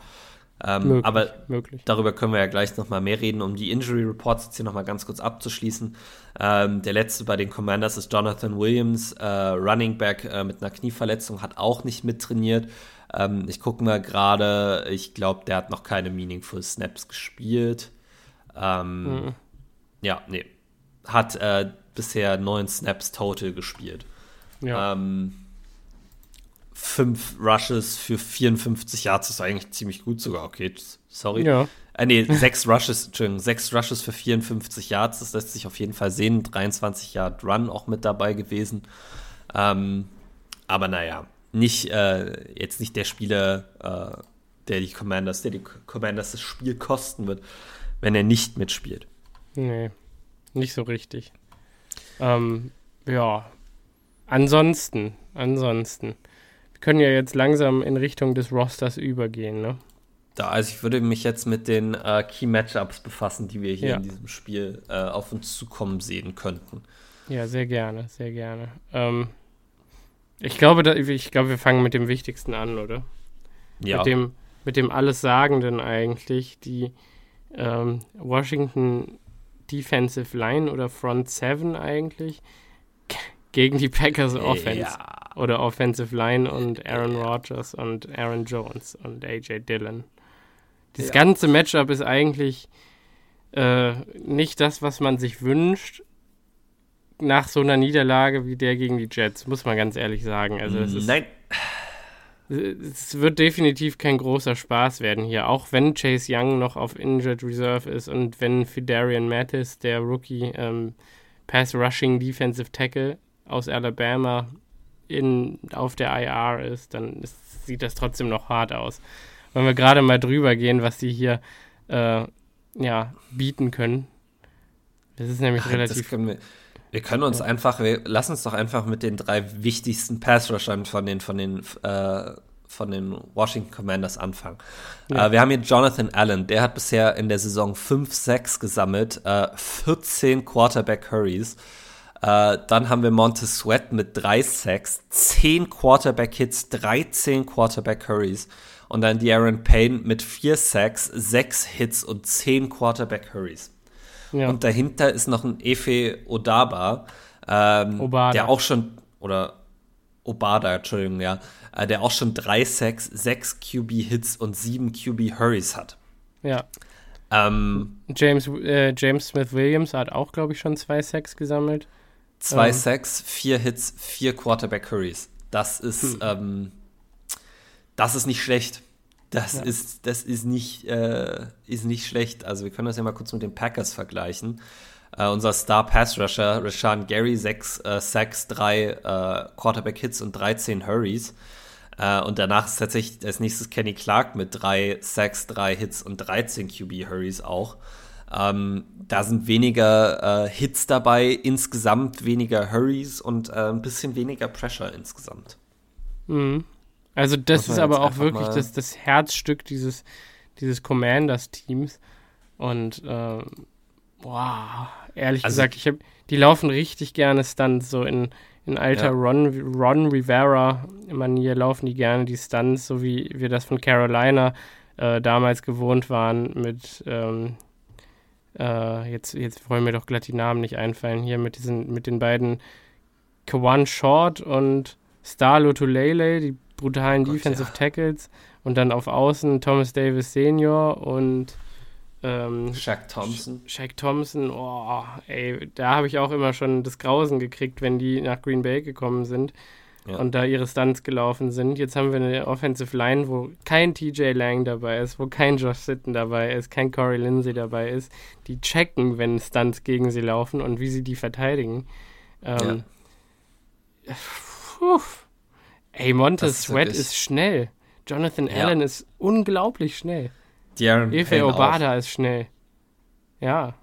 Ähm, möglich, aber möglich. darüber können wir ja gleich nochmal mehr reden, um die Injury Reports jetzt hier nochmal ganz kurz abzuschließen. Ähm, der letzte bei den Commanders ist Jonathan Williams, äh, Running Back äh, mit einer Knieverletzung, hat auch nicht mittrainiert. Ähm, ich gucke mal gerade, ich glaube, der hat noch keine Meaningful Snaps gespielt. Ähm, mhm. Ja, nee. Hat äh, bisher neun Snaps total gespielt. Ja. Ähm, fünf Rushes für 54 Yards ist eigentlich ziemlich gut sogar. Okay, sorry. Ja. Äh, nee, sechs Rushes, Entschuldigung, sechs Rushes für 54 Yards, das lässt sich auf jeden Fall sehen. 23 Yard Run auch mit dabei gewesen. Ähm, aber naja, nicht, äh, jetzt nicht der Spieler, äh, der die Commanders, der die Commanders das Spiel kosten wird, wenn er nicht mitspielt. Nee, nicht so richtig. Ähm, ja, ansonsten, ansonsten. Wir können ja jetzt langsam in Richtung des Rosters übergehen, ne? Da, also ich würde mich jetzt mit den äh, Key Matchups befassen, die wir hier ja. in diesem Spiel äh, auf uns zukommen sehen könnten. Ja, sehr gerne, sehr gerne. Ähm, ich glaube, da, ich glaube, wir fangen mit dem Wichtigsten an, oder? Ja. Mit dem, mit dem Allessagenden eigentlich. Die ähm, Washington Defensive Line oder Front Seven eigentlich gegen die Packers Offense ja. oder Offensive Line und Aaron ja. Rodgers und Aaron Jones und AJ Dillon. Das ja. ganze Matchup ist eigentlich äh, nicht das, was man sich wünscht nach so einer Niederlage wie der gegen die Jets, muss man ganz ehrlich sagen. Also es ist, Nein es wird definitiv kein großer Spaß werden hier, auch wenn Chase Young noch auf Injured Reserve ist und wenn Fidarian Mattis, der Rookie ähm, Pass Rushing Defensive Tackle aus Alabama, in, auf der IR ist, dann ist, sieht das trotzdem noch hart aus. Wenn wir gerade mal drüber gehen, was die hier äh, ja, bieten können. Das ist nämlich Ach, relativ. Wir, wir, können uns ja. einfach, wir, lass uns doch einfach mit den drei wichtigsten Pass-Rushern von den, von den äh, von den Washington Commanders anfangen. Ja. Äh, wir haben hier Jonathan Allen, der hat bisher in der Saison 5 6 gesammelt, äh, 14 Quarterback Hurries. Äh, dann haben wir Montez Sweat mit 3 Sacks, 10 Quarterback Hits, 13 Quarterback Hurries. Und dann De'Aaron Payne mit 4 Sacks, 6 Hits und 10 Quarterback Hurries. Ja. Und dahinter ist noch ein Efe Odaba, ähm, der auch schon, oder Obada, Entschuldigung, ja, äh, der auch schon drei Sacks, sechs QB-Hits und sieben QB-Hurries hat. Ja. Ähm, James, äh, James Smith Williams hat auch, glaube ich, schon zwei Sacks gesammelt. Zwei ähm. Sacks, vier Hits, vier Quarterback-Hurries. Das ist, hm. ähm, das ist nicht schlecht. Das ja. ist, das ist nicht, äh, ist nicht schlecht. Also wir können das ja mal kurz mit den Packers vergleichen. Uh, unser Star Pass Rusher, Rashan Gary, 6 uh, Sacks, 3 uh, Quarterback Hits und 13 Hurries. Äh, und danach ist tatsächlich als nächstes Kenny Clark mit 3 Sacks, 3 Hits und 13 QB Hurries auch. Ähm, da sind weniger Hits dabei, insgesamt weniger Hurries und ein bisschen weniger Pressure insgesamt. Mhm. Also das ist aber auch wirklich das, das Herzstück dieses, dieses Commanders-Teams. Und äh, boah, ehrlich also, gesagt, ich habe, die laufen richtig gerne Stunts, so in, in alter ja. Ron, Ron Rivera-Manier laufen die gerne die Stunts, so wie wir das von Carolina äh, damals gewohnt waren mit, ähm, äh, jetzt, jetzt wollen mir doch glatt die Namen nicht einfallen, hier mit diesen, mit den beiden Kawan Short und Star Lotulele, die brutalen Gott, Defensive ja. Tackles und dann auf Außen Thomas Davis Senior und ähm, Shaq Thompson. Shaq Thompson, oh, ey, da habe ich auch immer schon das Grausen gekriegt, wenn die nach Green Bay gekommen sind ja. und da ihre Stunts gelaufen sind. Jetzt haben wir eine Offensive Line, wo kein TJ Lang dabei ist, wo kein Josh Sitten dabei ist, kein Corey Lindsay dabei ist. Die checken, wenn Stunts gegen sie laufen und wie sie die verteidigen. Ähm, ja. Puh. Ey, Montez Sweat ist, ist schnell. Jonathan ja. Allen ist unglaublich schnell. Darren Efe Obada auch. ist schnell. Ja.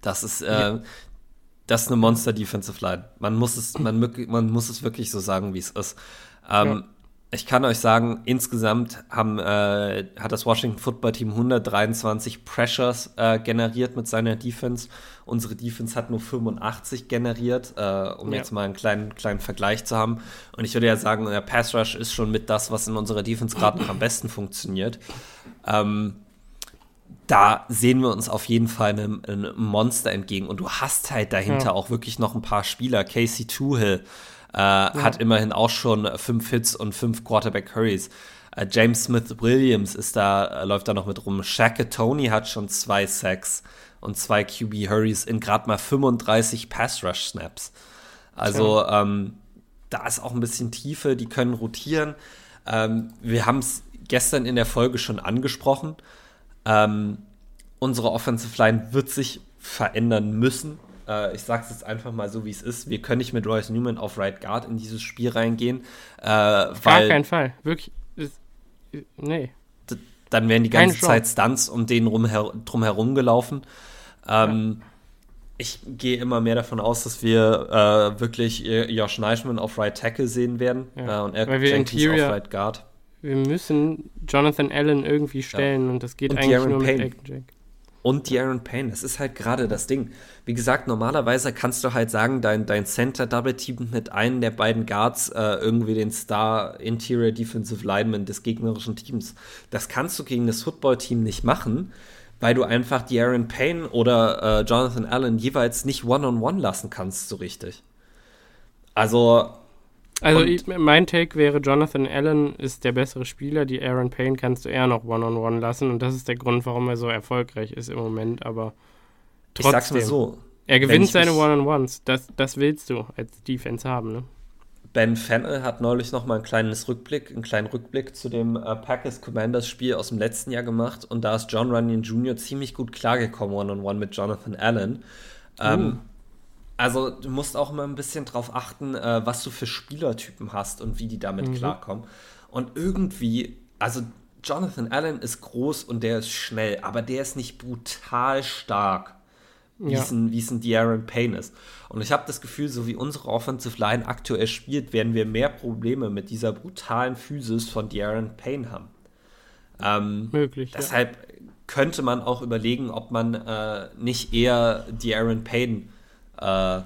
Das ist, äh, ja. das ist eine Monster Defensive Line. Man muss es, man, man muss es wirklich so sagen, wie es ist. Ähm, ja. Ich kann euch sagen, insgesamt haben, äh, hat das Washington Football Team 123 Pressures äh, generiert mit seiner Defense. Unsere Defense hat nur 85 generiert, äh, um ja. jetzt mal einen kleinen, kleinen Vergleich zu haben. Und ich würde ja sagen, der Pass Rush ist schon mit das, was in unserer Defense gerade noch am besten funktioniert. Ähm, da sehen wir uns auf jeden Fall einem, einem, Monster entgegen. Und du hast halt dahinter ja. auch wirklich noch ein paar Spieler. Casey Tuhill, äh, ja. Hat immerhin auch schon fünf Hits und fünf Quarterback Hurries. Äh, James Smith Williams ist da, äh, läuft da noch mit rum. Shaq Tony hat schon zwei Sacks und zwei QB Hurries in gerade mal 35 Pass Rush Snaps. Also ähm, da ist auch ein bisschen Tiefe, die können rotieren. Ähm, wir haben es gestern in der Folge schon angesprochen. Ähm, unsere Offensive Line wird sich verändern müssen. Äh, ich sage es jetzt einfach mal so, wie es ist. Wir können nicht mit Royce Newman auf Right Guard in dieses Spiel reingehen. Äh, Gar keinen Fall. Wirklich. Ist, nee. Dann wären die ganze Zeit Stunts um den rum, drum herum gelaufen. Ähm, ja. Ich gehe immer mehr davon aus, dass wir äh, wirklich Josh Neischmann auf Right Tackle sehen werden ja. äh, und Eric Jenkins auf Right Guard. Wir müssen Jonathan Allen irgendwie stellen ja. und das geht und eigentlich nur Payne. mit Jack und De'Aaron Payne. Das ist halt gerade das Ding. Wie gesagt, normalerweise kannst du halt sagen, dein, dein Center Double Team mit einem der beiden Guards äh, irgendwie den Star Interior Defensive Lineman des gegnerischen Teams. Das kannst du gegen das Football Team nicht machen, weil du einfach De'Aaron Payne oder äh, Jonathan Allen jeweils nicht One-on-One -on -one lassen kannst, so richtig. Also also ich, mein Take wäre, Jonathan Allen ist der bessere Spieler, die Aaron Payne kannst du eher noch One-on-One -on -one lassen und das ist der Grund, warum er so erfolgreich ist im Moment, aber trotzdem. Ich sag's mal so. Er gewinnt seine One-on-Ones, das, das willst du als Defense haben, ne? Ben Fennel hat neulich noch mal ein kleines Rückblick, einen kleinen Rückblick zu dem äh, Packers Commanders Spiel aus dem letzten Jahr gemacht und da ist John Runyon Jr. ziemlich gut klargekommen One-on-One -on -one mit Jonathan Allen. Ähm, uh. Also du musst auch immer ein bisschen drauf achten, äh, was du für Spielertypen hast und wie die damit mhm. klarkommen. Und irgendwie, also Jonathan Allen ist groß und der ist schnell, aber der ist nicht brutal stark wie ja. es ein, De'Aaron Payne ist. Und ich habe das Gefühl, so wie unsere Offensive Line aktuell spielt, werden wir mehr Probleme mit dieser brutalen Physis von De'Aaron Payne haben. Ähm, Möglich. Deshalb ja. könnte man auch überlegen, ob man äh, nicht eher De'Aaron Payne äh,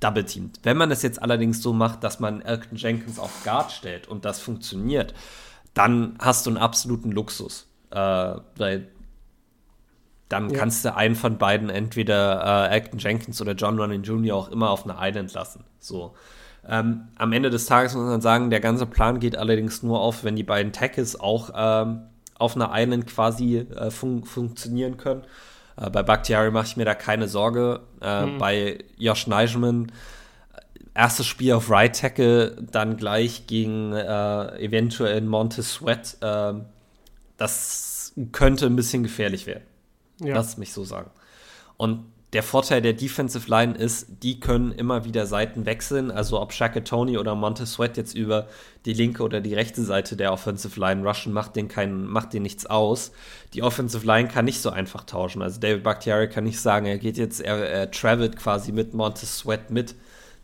double teamt. Wenn man das jetzt allerdings so macht, dass man Elton Jenkins auf Guard stellt und das funktioniert, dann hast du einen absoluten Luxus. Äh, weil dann ja. kannst du einen von beiden, entweder äh, Acton Jenkins oder John Running Jr., auch immer auf eine Island lassen. So. Ähm, am Ende des Tages muss man sagen, der ganze Plan geht allerdings nur auf, wenn die beiden Tackles auch ähm, auf einer Island quasi äh, fun funktionieren können. Äh, bei Bakhtiari mache ich mir da keine Sorge. Äh, mhm. Bei Josh Neischmann, erstes Spiel auf Right Tackle, dann gleich gegen äh, eventuell Montez Sweat. Ähm, das könnte ein bisschen gefährlich werden. Ja. Lass mich so sagen. Und der Vorteil der Defensive Line ist, die können immer wieder Seiten wechseln. Also ob Shaka Tony oder Montez Sweat jetzt über die linke oder die rechte Seite der Offensive Line rushen, macht den keinen, macht den nichts aus. Die Offensive Line kann nicht so einfach tauschen. Also David Bakhtiari kann nicht sagen, er geht jetzt, er, er travelt quasi mit Montez Sweat mit.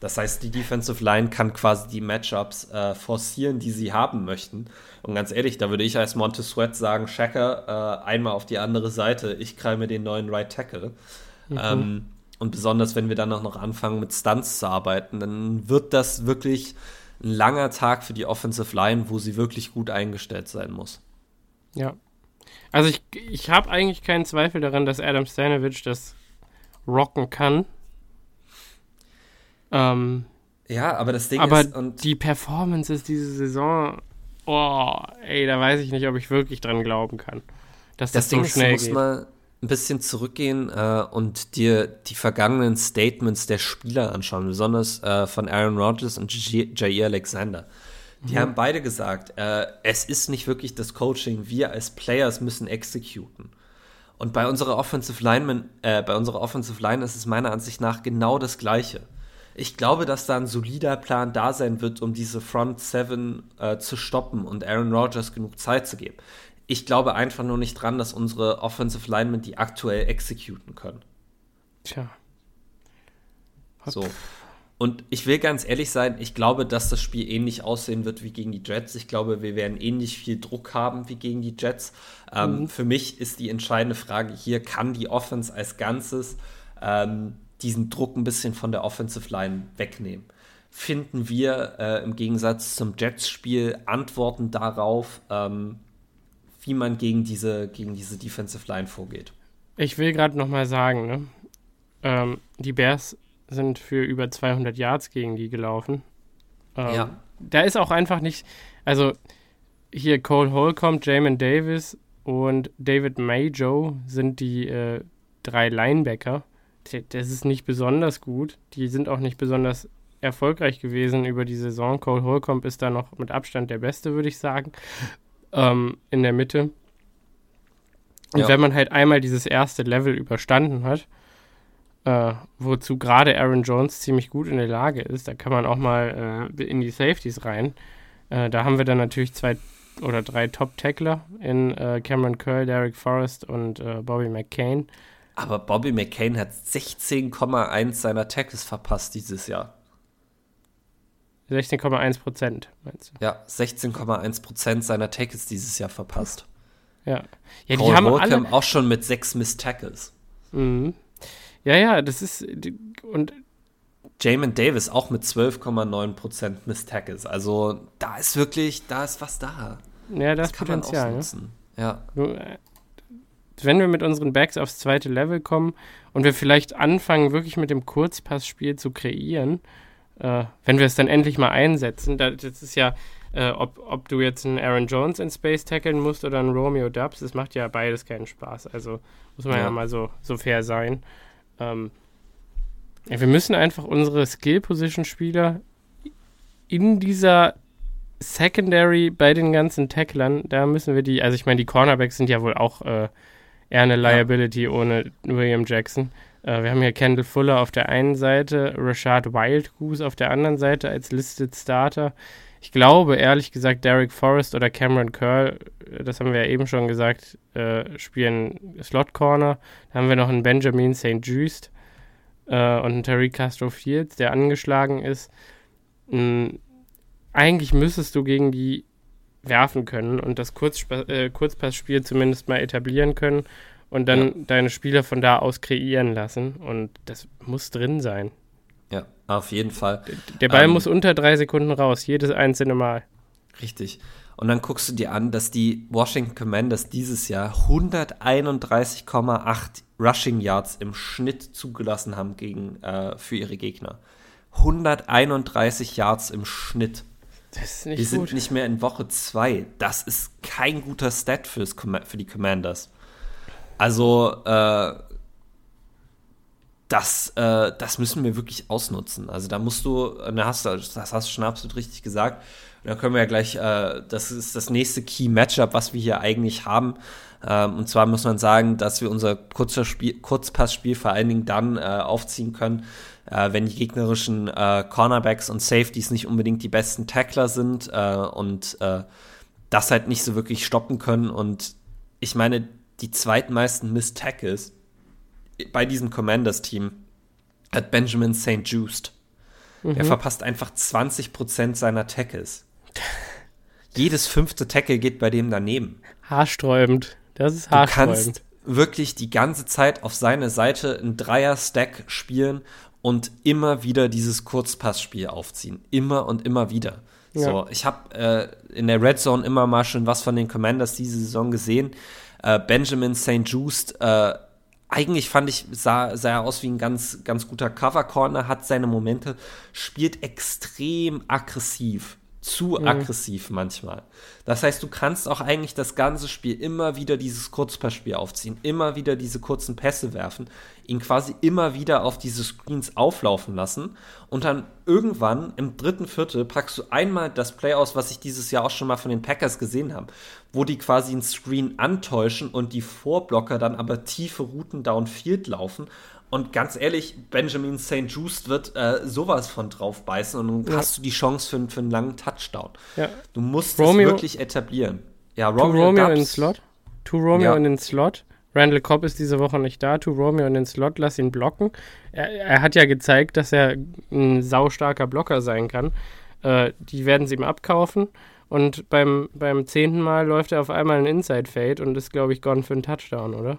Das heißt, die Defensive Line kann quasi die Matchups äh, forcieren, die sie haben möchten. Und ganz ehrlich, da würde ich als Monte Sweat sagen, Shacker äh, einmal auf die andere Seite, ich mir den neuen Right Tackle. Mhm. Ähm, und besonders, wenn wir dann auch noch anfangen, mit Stunts zu arbeiten, dann wird das wirklich ein langer Tag für die Offensive Line, wo sie wirklich gut eingestellt sein muss. Ja. Also ich, ich habe eigentlich keinen Zweifel daran, dass Adam Stanovich das rocken kann. Ähm, ja, aber das Ding aber ist. Aber die Performances diese Saison, oh, ey, da weiß ich nicht, ob ich wirklich dran glauben kann. Dass das, das Ding so schnell ist, musst mal ein bisschen zurückgehen äh, und dir die vergangenen Statements der Spieler anschauen, besonders äh, von Aaron Rodgers und Jair Alexander. Die mhm. haben beide gesagt, äh, es ist nicht wirklich das Coaching, wir als Players müssen exekuten. Und bei unserer Offensive Line, äh, bei unserer Offensive Line ist es meiner Ansicht nach genau das Gleiche ich glaube, dass da ein solider Plan da sein wird, um diese Front Seven äh, zu stoppen und Aaron Rodgers genug Zeit zu geben. Ich glaube einfach nur nicht dran, dass unsere Offensive Linemen die aktuell exekuten können. Tja. So. Und ich will ganz ehrlich sein, ich glaube, dass das Spiel ähnlich aussehen wird wie gegen die Jets. Ich glaube, wir werden ähnlich viel Druck haben wie gegen die Jets. Ähm, mhm. Für mich ist die entscheidende Frage hier, kann die Offense als Ganzes ähm, diesen Druck ein bisschen von der Offensive Line wegnehmen. Finden wir äh, im Gegensatz zum Jets-Spiel Antworten darauf, ähm, wie man gegen diese, gegen diese Defensive Line vorgeht? Ich will gerade nochmal sagen, ne? ähm, die Bears sind für über 200 Yards gegen die gelaufen. Ähm, ja. Da ist auch einfach nicht, also hier Cole Holcomb, Jamin Davis und David Majo sind die äh, drei Linebacker das ist nicht besonders gut. Die sind auch nicht besonders erfolgreich gewesen über die Saison. Cole Holcomb ist da noch mit Abstand der Beste, würde ich sagen, ähm, in der Mitte. Und ja. wenn man halt einmal dieses erste Level überstanden hat, äh, wozu gerade Aaron Jones ziemlich gut in der Lage ist, da kann man auch mal äh, in die Safeties rein. Äh, da haben wir dann natürlich zwei oder drei Top-Tackler in äh, Cameron Curl, Derek Forrest und äh, Bobby McCain. Aber Bobby McCain hat 16,1 seiner Tackles verpasst dieses Jahr. 16,1 Prozent, meinst du? Ja, 16,1 Prozent seiner Tackles dieses Jahr verpasst. Ja. ja Paul die haben Holcomb alle... auch schon mit sechs Miss Tackles. Mhm. Ja, ja, das ist und Jamin Davis auch mit 12,9 Prozent Miss Tackles. Also da ist wirklich, da ist was da. Ja, das, das kann Potenzial, man ausnutzen. Ja. ja. Äh, wenn wir mit unseren Backs aufs zweite Level kommen und wir vielleicht anfangen, wirklich mit dem Kurzpassspiel zu kreieren, äh, wenn wir es dann endlich mal einsetzen, das ist ja, äh, ob, ob du jetzt einen Aaron Jones in Space tackeln musst oder einen Romeo Dubs, das macht ja beides keinen Spaß. Also muss man ja, ja mal so, so fair sein. Ähm, ja, wir müssen einfach unsere Skill-Position-Spieler in dieser Secondary bei den ganzen Tacklern, da müssen wir die, also ich meine, die Cornerbacks sind ja wohl auch äh, eher eine Liability ja. ohne William Jackson. Äh, wir haben hier Kendall Fuller auf der einen Seite, Rashad Wildgoose auf der anderen Seite als Listed Starter. Ich glaube, ehrlich gesagt, Derek Forrest oder Cameron Curl, äh, das haben wir ja eben schon gesagt, äh, spielen Slot Corner. Da haben wir noch einen Benjamin St. Just äh, und einen Terry Castro Fields, der angeschlagen ist. Mhm. Eigentlich müsstest du gegen die werfen können und das Kurzspa äh, Kurzpassspiel zumindest mal etablieren können und dann ja. deine Spieler von da aus kreieren lassen. Und das muss drin sein. Ja, auf jeden Fall. Der Ball ähm, muss unter drei Sekunden raus, jedes einzelne Mal. Richtig. Und dann guckst du dir an, dass die Washington Commanders dieses Jahr 131,8 Rushing Yards im Schnitt zugelassen haben gegen, äh, für ihre Gegner. 131 Yards im Schnitt. Das ist nicht Wir gut. sind nicht mehr in Woche 2. Das ist kein guter Stat fürs, für die Commanders. Also, äh, das, äh, das müssen wir wirklich ausnutzen. Also da musst du, da hast du, das hast du schon absolut richtig gesagt. Und da können wir ja gleich, äh, das ist das nächste Key Matchup, was wir hier eigentlich haben. Ähm, und zwar muss man sagen, dass wir unser kurzer Spiel, Kurzpassspiel vor allen Dingen dann äh, aufziehen können, äh, wenn die gegnerischen äh, Cornerbacks und Safeties nicht unbedingt die besten Tackler sind äh, und äh, das halt nicht so wirklich stoppen können. Und ich meine, die zweitmeisten Miss Tackles bei diesem Commanders-Team hat Benjamin St. Just. Mhm. Er verpasst einfach 20% seiner Tackles. Jedes fünfte Tackle geht bei dem daneben. Haarsträubend. Das ist haarsträubend. Du kannst wirklich die ganze Zeit auf seine Seite einen Dreier-Stack spielen und immer wieder dieses Kurzpassspiel aufziehen. Immer und immer wieder. Ja. So, ich habe äh, in der Red Zone immer mal schon was von den Commanders diese Saison gesehen. Äh, Benjamin St. Just, äh, eigentlich fand ich, sah, sah er aus wie ein ganz, ganz guter Cover-Corner, hat seine Momente, spielt extrem aggressiv zu mhm. aggressiv manchmal. Das heißt, du kannst auch eigentlich das ganze Spiel immer wieder dieses Kurzpassspiel aufziehen, immer wieder diese kurzen Pässe werfen, ihn quasi immer wieder auf diese Screens auflaufen lassen und dann irgendwann im dritten Viertel packst du einmal das Play aus, was ich dieses Jahr auch schon mal von den Packers gesehen habe, wo die quasi einen Screen antäuschen und die Vorblocker dann aber tiefe Routen downfield laufen und ganz ehrlich, Benjamin St. Just wird äh, sowas von drauf beißen und dann ja. hast du die Chance für, für einen langen Touchdown. Ja. Du musst Romeo, es wirklich etablieren. Ja, Romeo, Romeo in den Slot. Tu Romeo ja. in den Slot. Randall Cobb ist diese Woche nicht da. Tu Romeo in den Slot, lass ihn blocken. Er, er hat ja gezeigt, dass er ein saustarker Blocker sein kann. Äh, die werden sie ihm abkaufen. Und beim, beim zehnten Mal läuft er auf einmal ein Inside-Fade und ist, glaube ich, gone für einen Touchdown, oder?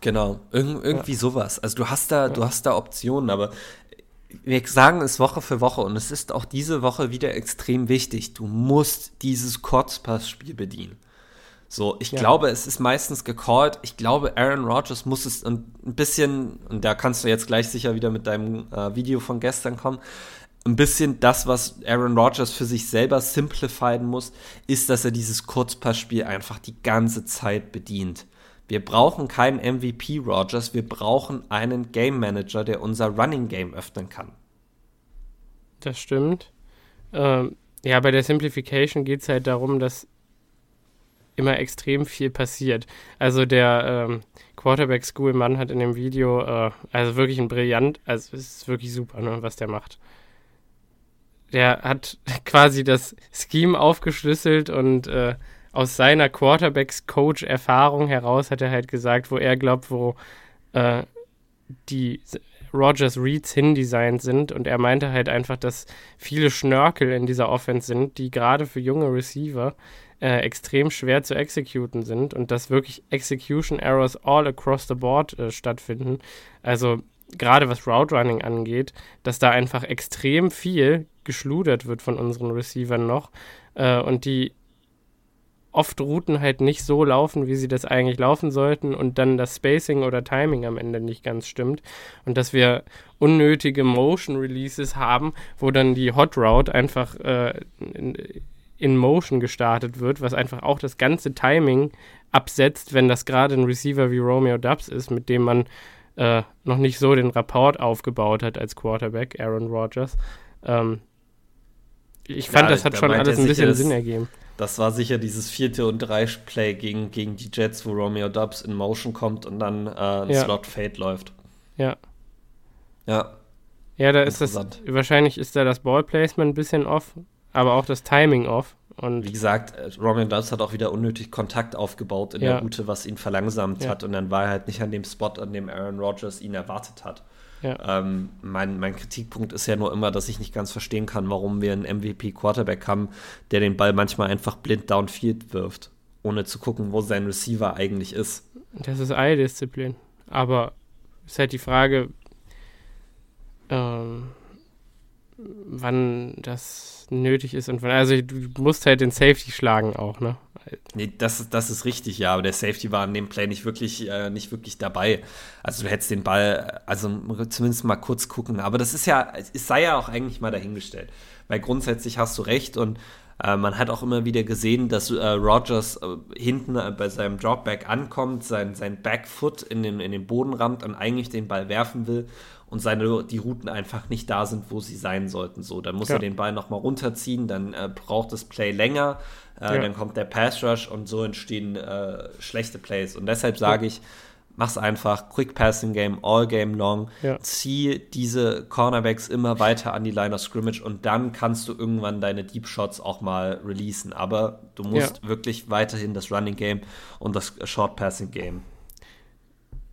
Genau, Ir irgendwie ja. sowas. Also du hast da, ja. du hast da Optionen, aber wir sagen es Woche für Woche und es ist auch diese Woche wieder extrem wichtig. Du musst dieses Kurzpassspiel bedienen. So, ich ja. glaube, es ist meistens gecallt. Ich glaube, Aaron Rodgers muss es ein bisschen, und da kannst du jetzt gleich sicher wieder mit deinem äh, Video von gestern kommen, ein bisschen das, was Aaron Rodgers für sich selber simplifieren muss, ist, dass er dieses Kurzpassspiel einfach die ganze Zeit bedient. Wir brauchen keinen MVP Rogers, wir brauchen einen Game Manager, der unser Running Game öffnen kann. Das stimmt. Ähm, ja, bei der Simplification geht es halt darum, dass immer extrem viel passiert. Also der ähm, Quarterback School Mann hat in dem Video, äh, also wirklich ein brillant, also es ist wirklich super, ne, was der macht. Der hat quasi das Scheme aufgeschlüsselt und äh, aus seiner Quarterbacks-Coach-Erfahrung heraus hat er halt gesagt, wo er glaubt, wo äh, die Rogers Reads hindesignt sind. Und er meinte halt einfach, dass viele Schnörkel in dieser Offense sind, die gerade für junge Receiver äh, extrem schwer zu exekuten sind und dass wirklich Execution Errors all across the board äh, stattfinden. Also gerade was Route Running angeht, dass da einfach extrem viel geschludert wird von unseren Receivern noch äh, und die oft Routen halt nicht so laufen, wie sie das eigentlich laufen sollten und dann das Spacing oder Timing am Ende nicht ganz stimmt und dass wir unnötige Motion Releases haben, wo dann die Hot Route einfach äh, in, in, Motion gestartet wird, was einfach auch das ganze Timing absetzt, wenn das gerade ein Receiver wie Romeo Dubs ist, mit dem man äh, noch nicht so den Rapport aufgebaut hat als Quarterback, Aaron Rodgers. Ähm, ich fand, ja, das hat schon alles ein bisschen Sinn ergeben. Das war sicher dieses vierte und drei Play gegen, gegen die Jets, wo Romeo Dubs in Motion kommt und dann äh, ein ja. Slot Fade läuft. Ja. Ja. Ja, da ist das, wahrscheinlich ist da das Ballplacement ein bisschen off. aber auch das Timing off. Und Wie gesagt, äh, Roman Dubs hat auch wieder unnötig Kontakt aufgebaut in ja. der Route, was ihn verlangsamt ja. hat. Und dann war er halt nicht an dem Spot, an dem Aaron Rodgers ihn erwartet hat. Ja. Ähm, mein, mein Kritikpunkt ist ja nur immer, dass ich nicht ganz verstehen kann, warum wir einen MVP-Quarterback haben, der den Ball manchmal einfach blind downfield wirft, ohne zu gucken, wo sein Receiver eigentlich ist. Das ist Eildisziplin. Aber ist halt die Frage, ähm, wann das nötig ist und wann. Also du musst halt den Safety schlagen auch, ne? Nee, das, das ist richtig, ja, aber der Safety war in dem Play nicht wirklich, äh, nicht wirklich dabei. Also du hättest den Ball, also zumindest mal kurz gucken. Aber das ist ja, es sei ja auch eigentlich mal dahingestellt. Weil grundsätzlich hast du recht und äh, man hat auch immer wieder gesehen, dass äh, Rogers äh, hinten äh, bei seinem Dropback ankommt, sein, sein Backfoot in den, in den Boden rammt und eigentlich den Ball werfen will und seine, die Routen einfach nicht da sind, wo sie sein sollten. So, dann muss ja. er den Ball nochmal runterziehen, dann äh, braucht das Play länger, äh, ja. dann kommt der Pass Rush und so entstehen äh, schlechte Plays. Und deshalb sage ich, mach's einfach, Quick Passing Game, all game long, ja. zieh diese Cornerbacks immer weiter an die Line of Scrimmage und dann kannst du irgendwann deine Deep Shots auch mal releasen. Aber du musst wirklich weiterhin das Running Game und das Short Passing Game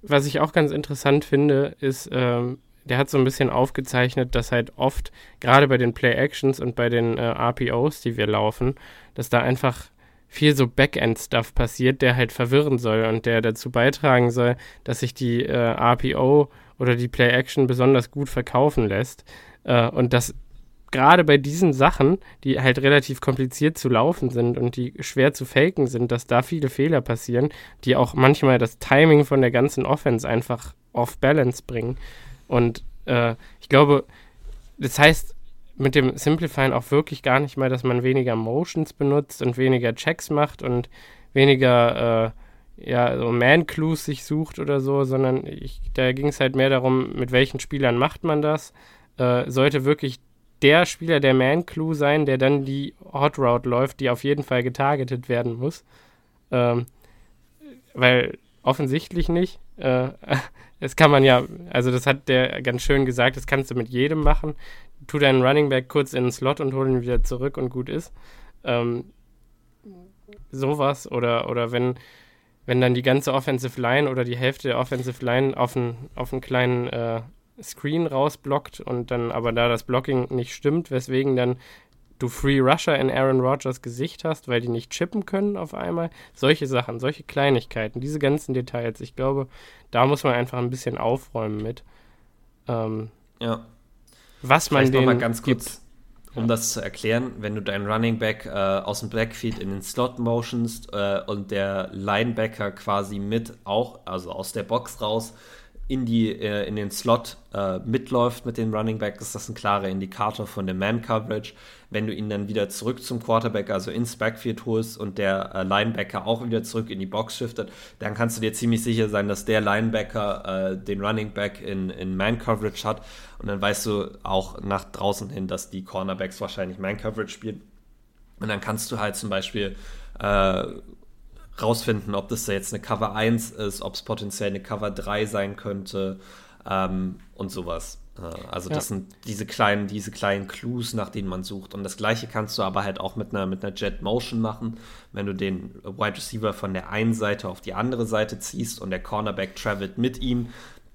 was ich auch ganz interessant finde, ist, ähm, der hat so ein bisschen aufgezeichnet, dass halt oft, gerade bei den Play-Actions und bei den äh, RPOs, die wir laufen, dass da einfach viel so Backend-Stuff passiert, der halt verwirren soll und der dazu beitragen soll, dass sich die äh, RPO oder die Play-Action besonders gut verkaufen lässt. Äh, und dass gerade bei diesen Sachen, die halt relativ kompliziert zu laufen sind und die schwer zu faken sind, dass da viele Fehler passieren, die auch manchmal das Timing von der ganzen Offense einfach off balance bringen. Und äh, ich glaube, das heißt mit dem Simplifying auch wirklich gar nicht mal, dass man weniger Motions benutzt und weniger Checks macht und weniger äh, ja, so Man-Clues sich sucht oder so, sondern ich, da ging es halt mehr darum, mit welchen Spielern macht man das. Äh, sollte wirklich der Spieler der Man-Clue sein, der dann die Hot Route läuft, die auf jeden Fall getargetet werden muss. Ähm, weil offensichtlich nicht. Äh, das kann man ja, also das hat der ganz schön gesagt, das kannst du mit jedem machen. Tu deinen Running Back kurz in den Slot und hol ihn wieder zurück und gut ist. Ähm, sowas oder, oder wenn, wenn dann die ganze Offensive Line oder die Hälfte der Offensive Line auf einen, auf einen kleinen äh, Screen rausblockt und dann aber da das Blocking nicht stimmt, weswegen dann du Free Rusher in Aaron Rodgers Gesicht hast, weil die nicht chippen können auf einmal. Solche Sachen, solche Kleinigkeiten, diese ganzen Details. Ich glaube, da muss man einfach ein bisschen aufräumen mit. Ähm, ja. Was man den mal ganz kurz, um ja. das zu erklären, wenn du deinen Running Back äh, aus dem Backfield in den Slot motionst äh, und der Linebacker quasi mit auch, also aus der Box raus, in, die, äh, in den Slot äh, mitläuft mit dem Running Back, ist das ein klarer Indikator von der Man-Coverage. Wenn du ihn dann wieder zurück zum Quarterback, also ins Backfield holst und der äh, Linebacker auch wieder zurück in die Box shiftet, dann kannst du dir ziemlich sicher sein, dass der Linebacker äh, den Running Back in, in Man-Coverage hat. Und dann weißt du auch nach draußen hin, dass die Cornerbacks wahrscheinlich Man-Coverage spielen. Und dann kannst du halt zum Beispiel äh, rausfinden, ob das jetzt eine Cover 1 ist, ob es potenziell eine Cover 3 sein könnte ähm, und sowas. Äh, also ja. das sind diese kleinen, diese kleinen Clues, nach denen man sucht. Und das gleiche kannst du aber halt auch mit einer, mit einer Jet Motion machen, wenn du den Wide Receiver von der einen Seite auf die andere Seite ziehst und der Cornerback travelt mit ihm,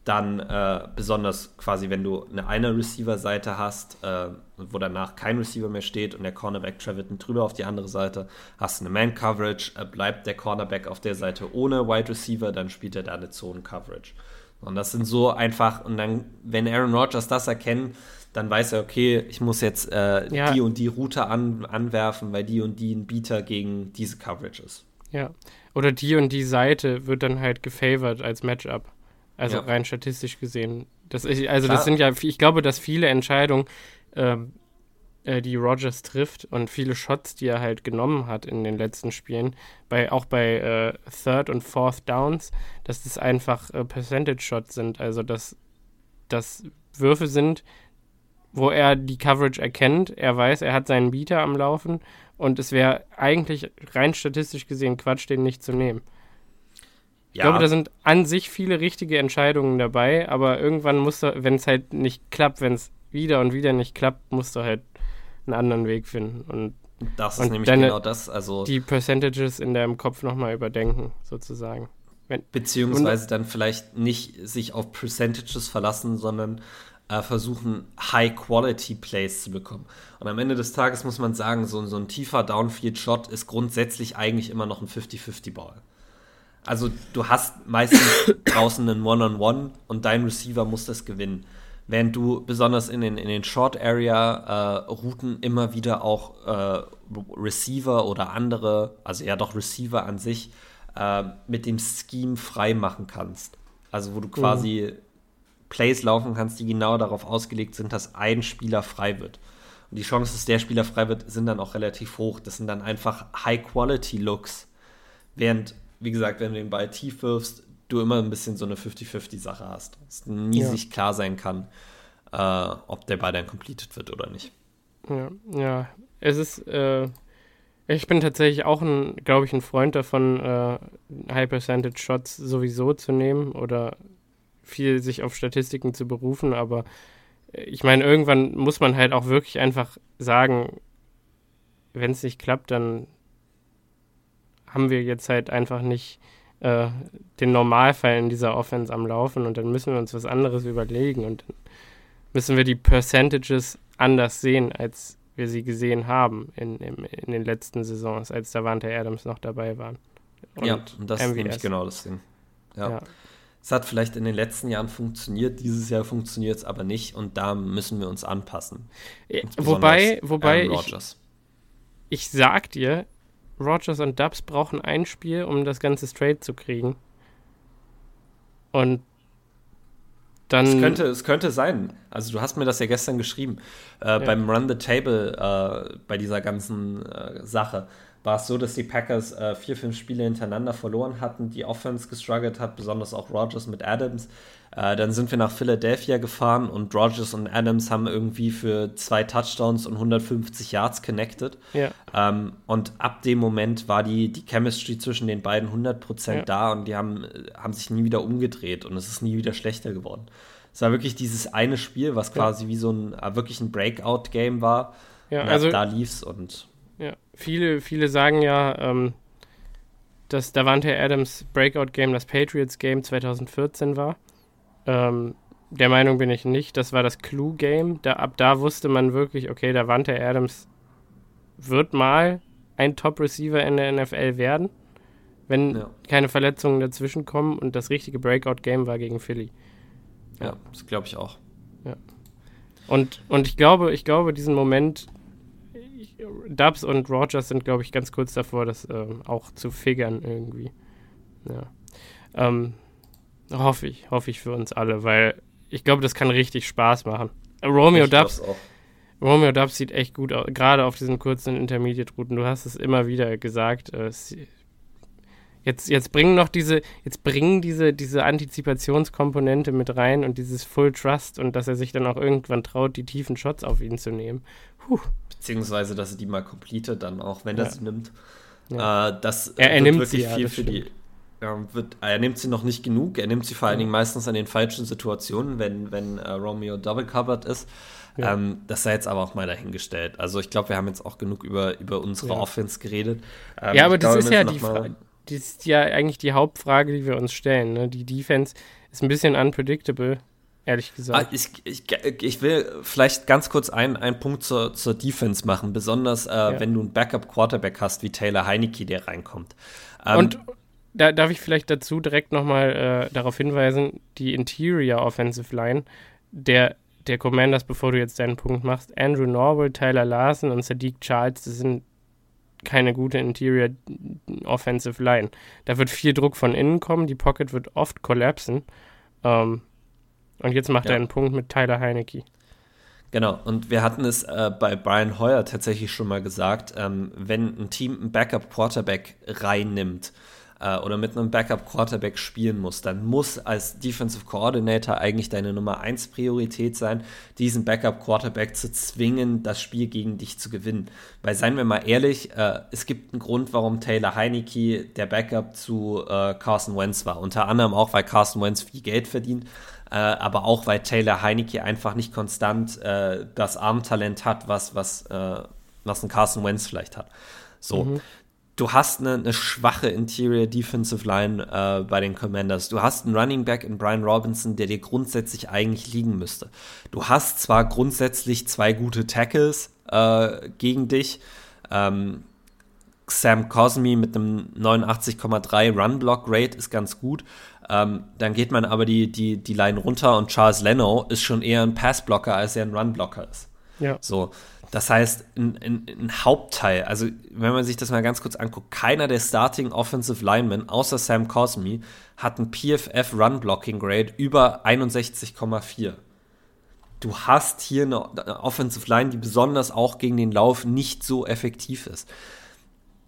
dann äh, besonders quasi, wenn du eine eine Receiver-Seite hast, äh, wo danach kein Receiver mehr steht und der Cornerback travelt drüber auf die andere Seite, hast du eine Man-Coverage, äh, bleibt der Cornerback auf der Seite ohne Wide Receiver, dann spielt er da eine Zone-Coverage. Und das sind so einfach, und dann, wenn Aaron Rodgers das erkennt, dann weiß er, okay, ich muss jetzt äh, ja. die und die Route an, anwerfen, weil die und die ein Beater gegen diese Coverage ist. Ja. Oder die und die Seite wird dann halt gefavored als Matchup. Also ja. rein statistisch gesehen. Das ist, also Klar. das sind ja, ich glaube, dass viele Entscheidungen, ähm, äh, die Rogers trifft und viele Shots, die er halt genommen hat in den letzten Spielen, bei, auch bei äh, Third und Fourth Downs, dass das einfach äh, Percentage-Shots sind. Also dass das Würfe sind, wo er die Coverage erkennt, er weiß, er hat seinen Beater am Laufen und es wäre eigentlich rein statistisch gesehen Quatsch, den nicht zu nehmen. Ich ja. glaube, da sind an sich viele richtige Entscheidungen dabei, aber irgendwann musst du, wenn es halt nicht klappt, wenn es wieder und wieder nicht klappt, musst du halt einen anderen Weg finden. Und, das ist und nämlich genau das. Also die Percentages in deinem Kopf nochmal überdenken, sozusagen. Wenn, Beziehungsweise dann vielleicht nicht sich auf Percentages verlassen, sondern äh, versuchen, High-Quality-Plays zu bekommen. Und am Ende des Tages muss man sagen, so, so ein tiefer Downfield-Shot ist grundsätzlich eigentlich immer noch ein 50-50-Ball. Also du hast meistens draußen einen One-on-One -on -One und dein Receiver muss das gewinnen. Während du besonders in den, in den Short-Area-Routen äh, immer wieder auch äh, Receiver oder andere, also ja doch Receiver an sich, äh, mit dem Scheme frei machen kannst. Also wo du quasi mhm. Plays laufen kannst, die genau darauf ausgelegt sind, dass ein Spieler frei wird. Und die Chance, dass der Spieler frei wird, sind dann auch relativ hoch. Das sind dann einfach High-Quality-Looks. Während, wie gesagt, wenn du den Ball tief wirfst, du immer ein bisschen so eine 50-50-Sache hast. Dass nie ja. sich klar sein kann, äh, ob der Ball dann completed wird oder nicht. Ja, ja. Es ist, äh, ich bin tatsächlich auch ein, glaube ich, ein Freund davon, äh, High Percentage Shots sowieso zu nehmen oder viel sich auf Statistiken zu berufen, aber ich meine, irgendwann muss man halt auch wirklich einfach sagen, wenn es nicht klappt, dann haben wir jetzt halt einfach nicht äh, den Normalfall in dieser Offense am Laufen und dann müssen wir uns was anderes überlegen und dann müssen wir die Percentages anders sehen, als wir sie gesehen haben in, in, in den letzten Saisons, als Davante Adams noch dabei waren. Und ja, und das MVS. ist nämlich genau das Ding. Ja. ja es hat vielleicht in den letzten Jahren funktioniert, dieses Jahr funktioniert es aber nicht und da müssen wir uns anpassen. Wobei, wobei ich, ich sag dir, Rogers und Dubs brauchen ein Spiel, um das Ganze straight zu kriegen. Und dann. Es könnte, es könnte sein. Also, du hast mir das ja gestern geschrieben. Äh, ja. Beim Run the Table, äh, bei dieser ganzen äh, Sache war es so, dass die Packers äh, vier, fünf Spiele hintereinander verloren hatten, die Offense gestruggelt hat, besonders auch Rogers mit Adams. Äh, dann sind wir nach Philadelphia gefahren und Rogers und Adams haben irgendwie für zwei Touchdowns und 150 Yards connected. Ja. Ähm, und ab dem Moment war die, die Chemistry zwischen den beiden 100% ja. da und die haben, haben sich nie wieder umgedreht und es ist nie wieder schlechter geworden. Es war wirklich dieses eine Spiel, was quasi ja. wie so ein äh, wirklich ein Breakout-Game war. Ja, also da lief's und ja, viele, viele sagen ja, ähm, dass Davante Adams Breakout-Game das Patriots-Game 2014 war. Ähm, der Meinung bin ich nicht. Das war das Clue-Game. Da, ab da wusste man wirklich, okay, Davante Adams wird mal ein Top-Receiver in der NFL werden, wenn ja. keine Verletzungen dazwischen kommen. Und das richtige Breakout-Game war gegen Philly. Ja, das glaube ich auch. Ja. Und, und ich glaube, ich glaube, diesen Moment Dubs und Rogers sind, glaube ich, ganz kurz davor, das äh, auch zu figern irgendwie. Ja. Ähm, hoffe ich, hoffe ich für uns alle, weil ich glaube, das kann richtig Spaß machen. Romeo Dubs. Romeo Dubs sieht echt gut aus, gerade auf diesen kurzen Intermediate-Routen. Du hast es immer wieder gesagt. Äh, jetzt, jetzt bringen noch diese, jetzt bringen diese, diese Antizipationskomponente mit rein und dieses Full Trust und dass er sich dann auch irgendwann traut, die tiefen Shots auf ihn zu nehmen. Puh. Beziehungsweise, dass er die mal completet, dann auch, wenn er sie nimmt. Ja. Äh, das er, er nimmt wirklich sie, viel ja, für die. Ja, wird, er nimmt sie noch nicht genug. Er nimmt sie vor allen Dingen meistens an den falschen Situationen, wenn, wenn äh, Romeo double covered ist. Ja. Ähm, das sei jetzt aber auch mal dahingestellt. Also ich glaube, wir haben jetzt auch genug über, über unsere ja. Offense geredet. Ähm, ja, aber das glaube, ist ja die Frage. Das ist ja eigentlich die Hauptfrage, die wir uns stellen. Ne? Die Defense ist ein bisschen unpredictable ehrlich gesagt. Ah, ich, ich, ich will vielleicht ganz kurz einen, einen Punkt zur, zur Defense machen, besonders äh, ja. wenn du einen Backup-Quarterback hast wie Taylor Heineke, der reinkommt. Ähm, Und da darf ich vielleicht dazu direkt nochmal äh, darauf hinweisen, die Interior Offensive Line der, der Commanders, bevor du jetzt deinen Punkt machst, Andrew Norwell, Tyler Larson und Sadiq Charles, das sind keine gute Interior Offensive Line. Da wird viel Druck von innen kommen, die Pocket wird oft kollapsen. Ähm, und jetzt macht ja. er einen Punkt mit Tyler Heinecke. Genau, und wir hatten es äh, bei Brian Hoyer tatsächlich schon mal gesagt, ähm, wenn ein Team einen Backup-Quarterback reinnimmt äh, oder mit einem Backup-Quarterback spielen muss, dann muss als Defensive Coordinator eigentlich deine Nummer 1 Priorität sein, diesen Backup-Quarterback zu zwingen, das Spiel gegen dich zu gewinnen. Weil, seien wir mal ehrlich, äh, es gibt einen Grund, warum Taylor Heinecke der Backup zu äh, Carson Wentz war. Unter anderem auch, weil Carson Wentz viel Geld verdient äh, aber auch weil Taylor Heinecke einfach nicht konstant äh, das Armtalent hat, was, was, äh, was ein Carson Wentz vielleicht hat. So. Mhm. Du hast eine, eine, schwache Interior Defensive Line äh, bei den Commanders. Du hast einen Running Back in Brian Robinson, der dir grundsätzlich eigentlich liegen müsste. Du hast zwar grundsätzlich zwei gute Tackles äh, gegen dich. Ähm, Sam Cosmi mit einem 89,3 Run-Block-Rate ist ganz gut. Ähm, dann geht man aber die, die, die Line runter und Charles Leno ist schon eher ein Pass-Blocker, als er ein Run-Blocker ist. Ja. So. Das heißt, ein, ein, ein, Hauptteil, also wenn man sich das mal ganz kurz anguckt, keiner der Starting Offensive Linemen außer Sam Cosmi hat ein PFF Run Blocking Grade über 61,4. Du hast hier eine Offensive Line, die besonders auch gegen den Lauf nicht so effektiv ist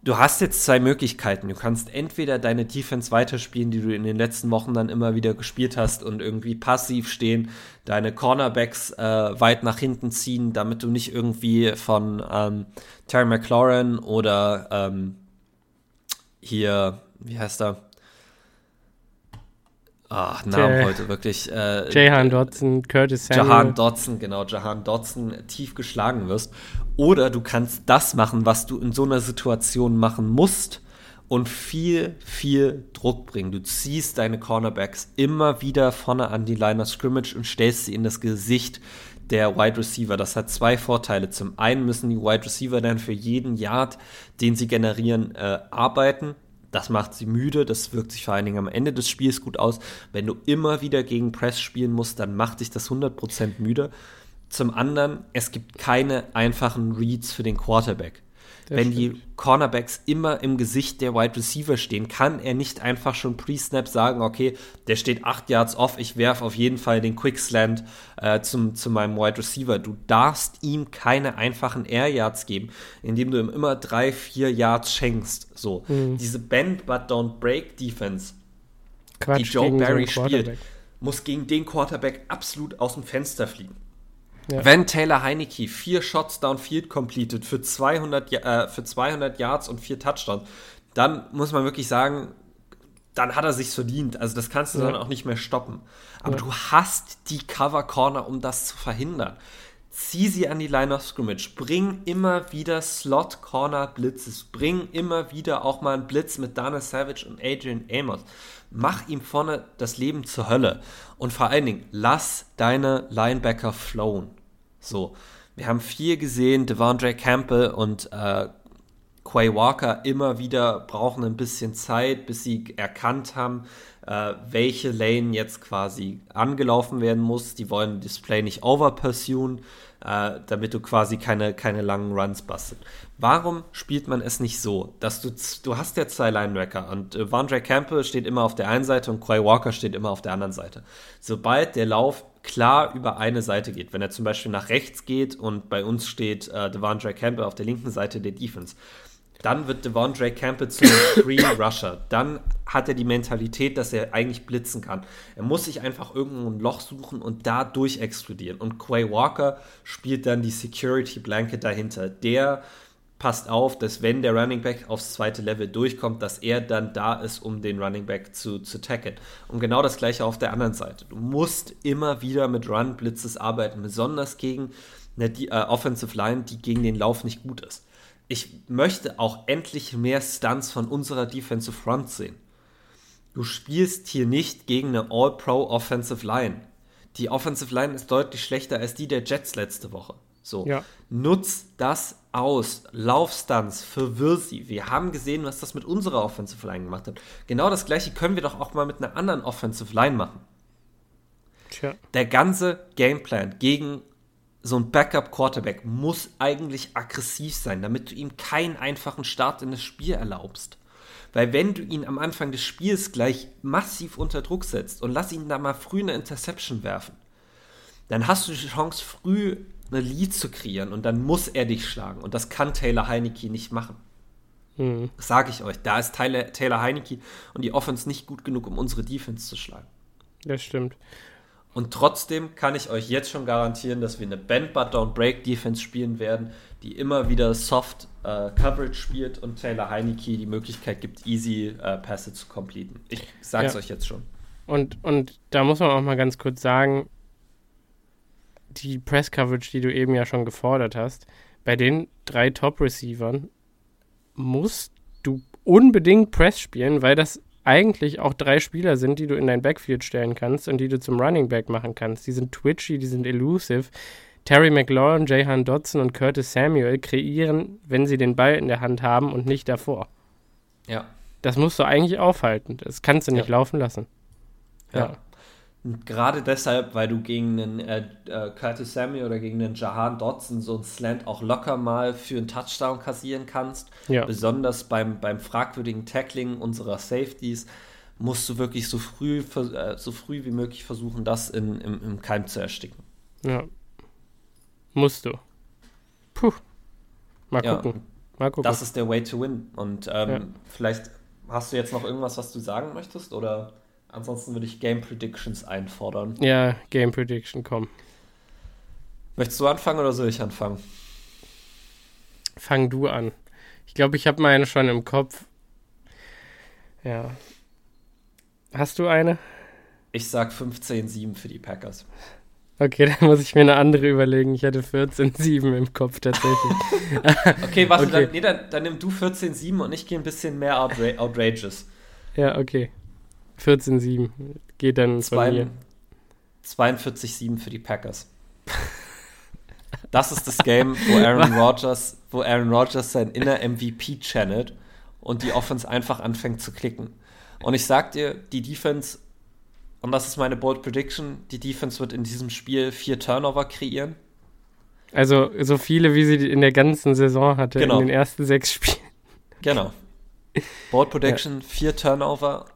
du hast jetzt zwei Möglichkeiten. Du kannst entweder deine Defense weiterspielen, die du in den letzten Wochen dann immer wieder gespielt hast und irgendwie passiv stehen, deine Cornerbacks äh, weit nach hinten ziehen, damit du nicht irgendwie von ähm, Terry McLaurin oder ähm, hier, wie heißt er? Ach, Namen J heute wirklich. Äh, Jahan Dodson, Curtis Samuel. Jahan Dodson, genau, Jahan Dodson tief geschlagen wirst. Oder du kannst das machen, was du in so einer Situation machen musst und viel, viel Druck bringen. Du ziehst deine Cornerbacks immer wieder vorne an die Line of Scrimmage und stellst sie in das Gesicht der Wide Receiver. Das hat zwei Vorteile. Zum einen müssen die Wide Receiver dann für jeden Yard, den sie generieren, äh, arbeiten. Das macht sie müde, das wirkt sich vor allen Dingen am Ende des Spiels gut aus. Wenn du immer wieder gegen Press spielen musst, dann macht dich das 100% müde. Zum anderen, es gibt keine einfachen Reads für den Quarterback. Das Wenn stimmt. die Cornerbacks immer im Gesicht der Wide Receiver stehen, kann er nicht einfach schon pre-snap sagen, okay, der steht acht Yards off, ich werfe auf jeden Fall den Quickslant äh, zum, zu meinem Wide Receiver. Du darfst ihm keine einfachen Air Yards geben, indem du ihm immer drei, vier Yards schenkst. So, mhm. diese Bend but don't break Defense, Quatsch, die Joe Barry so spielt, muss gegen den Quarterback absolut aus dem Fenster fliegen. Ja. Wenn Taylor Heineke vier Shots downfield completed für 200, äh, für 200 Yards und vier Touchdowns, dann muss man wirklich sagen, dann hat er sich's verdient. Also das kannst du ja. dann auch nicht mehr stoppen. Aber ja. du hast die Cover Corner, um das zu verhindern. Zieh sie an die Line of Scrimmage. Bring immer wieder Slot Corner Blitzes. Bring immer wieder auch mal einen Blitz mit Dana Savage und Adrian Amos mach ihm vorne das Leben zur Hölle. Und vor allen Dingen, lass deine Linebacker flowen. So, wir haben viel gesehen, Devondre Campbell und äh, Quay Walker immer wieder brauchen ein bisschen Zeit, bis sie erkannt haben, äh, welche Lane jetzt quasi angelaufen werden muss. Die wollen Display nicht overpursuen, äh, damit du quasi keine, keine langen Runs bastet. Warum spielt man es nicht so, dass du, du hast ja zwei Linebacker und äh, Vondre Campbell steht immer auf der einen Seite und Quay Walker steht immer auf der anderen Seite. Sobald der Lauf klar über eine Seite geht, wenn er zum Beispiel nach rechts geht und bei uns steht äh, Devondre Campbell auf der linken Seite der Defense, dann wird Devondre Campbell zum Free Rusher. Dann hat er die Mentalität, dass er eigentlich blitzen kann. Er muss sich einfach irgendwo ein Loch suchen und da durch explodieren. Und Quay Walker spielt dann die Security Blanket dahinter. Der passt auf, dass wenn der Running Back aufs zweite Level durchkommt, dass er dann da ist, um den Running Back zu, zu tackeln. Und genau das gleiche auf der anderen Seite. Du musst immer wieder mit Run-Blitzes arbeiten, besonders gegen eine die, äh, Offensive Line, die gegen den Lauf nicht gut ist ich möchte auch endlich mehr Stunts von unserer Defensive Front sehen. Du spielst hier nicht gegen eine All-Pro Offensive Line. Die Offensive Line ist deutlich schlechter als die der Jets letzte Woche. So, ja. nutz das aus. Laufstunts, verwirr sie. Wir haben gesehen, was das mit unserer Offensive Line gemacht hat. Genau das gleiche können wir doch auch mal mit einer anderen Offensive Line machen. Tja. Der ganze Gameplan gegen so ein Backup-Quarterback muss eigentlich aggressiv sein, damit du ihm keinen einfachen Start in das Spiel erlaubst. Weil wenn du ihn am Anfang des Spiels gleich massiv unter Druck setzt und lass ihn da mal früh eine Interception werfen, dann hast du die Chance, früh eine Lead zu kreieren und dann muss er dich schlagen. Und das kann Taylor Heineke nicht machen. Mhm. Sage ich euch. Da ist Taylor, Taylor Heineke und die Offense nicht gut genug, um unsere Defense zu schlagen. Das stimmt. Und trotzdem kann ich euch jetzt schon garantieren, dass wir eine Bend But Don't Break Defense spielen werden, die immer wieder Soft äh, Coverage spielt und Taylor Heineke die Möglichkeit gibt, easy äh, Pässe zu completen. Ich sag's ja. euch jetzt schon. Und, und da muss man auch mal ganz kurz sagen, die Press-Coverage, die du eben ja schon gefordert hast, bei den drei Top-Receivern musst du unbedingt Press spielen, weil das eigentlich auch drei Spieler sind, die du in dein Backfield stellen kannst und die du zum Running Back machen kannst. Die sind twitchy, die sind elusive. Terry McLaurin, Jahan Dodson und Curtis Samuel kreieren, wenn sie den Ball in der Hand haben und nicht davor. Ja. Das musst du eigentlich aufhalten. Das kannst du nicht ja. laufen lassen. Ja. ja. Und gerade deshalb, weil du gegen einen äh, äh, Curtis Samuel oder gegen einen Jahan Dodson so ein Slant auch locker mal für einen Touchdown kassieren kannst. Ja. Besonders beim, beim fragwürdigen Tackling unserer Safeties musst du wirklich so früh, äh, so früh wie möglich versuchen, das in, im, im Keim zu ersticken. Ja. Musst du. Puh. Mal gucken. Ja, mal gucken. Das ist der Way to win. Und ähm, ja. vielleicht hast du jetzt noch irgendwas, was du sagen möchtest? Oder? Ansonsten würde ich Game Predictions einfordern. Ja, Game Prediction, komm. Möchtest du anfangen oder soll ich anfangen? Fang du an. Ich glaube, ich habe meine schon im Kopf. Ja. Hast du eine? Ich sag 15-7 für die Packers. Okay, dann muss ich mir eine andere überlegen. Ich hatte 14-7 im Kopf tatsächlich. okay, warte, okay. Dann, nee, dann, dann nimm du 14-7 und ich gehe ein bisschen mehr outra outrageous. Ja, okay. 14-7 geht dann Zwei, mir. 42-7 für die Packers. Das ist das Game, wo Aaron Rodgers, wo Aaron Rodgers sein inner MVP channelt und die Offense einfach anfängt zu klicken. Und ich sag dir, die Defense, und das ist meine Bold Prediction, die Defense wird in diesem Spiel vier Turnover kreieren. Also so viele, wie sie in der ganzen Saison hatte, genau. in den ersten sechs Spielen. Genau. Bold Prediction, ja. vier Turnover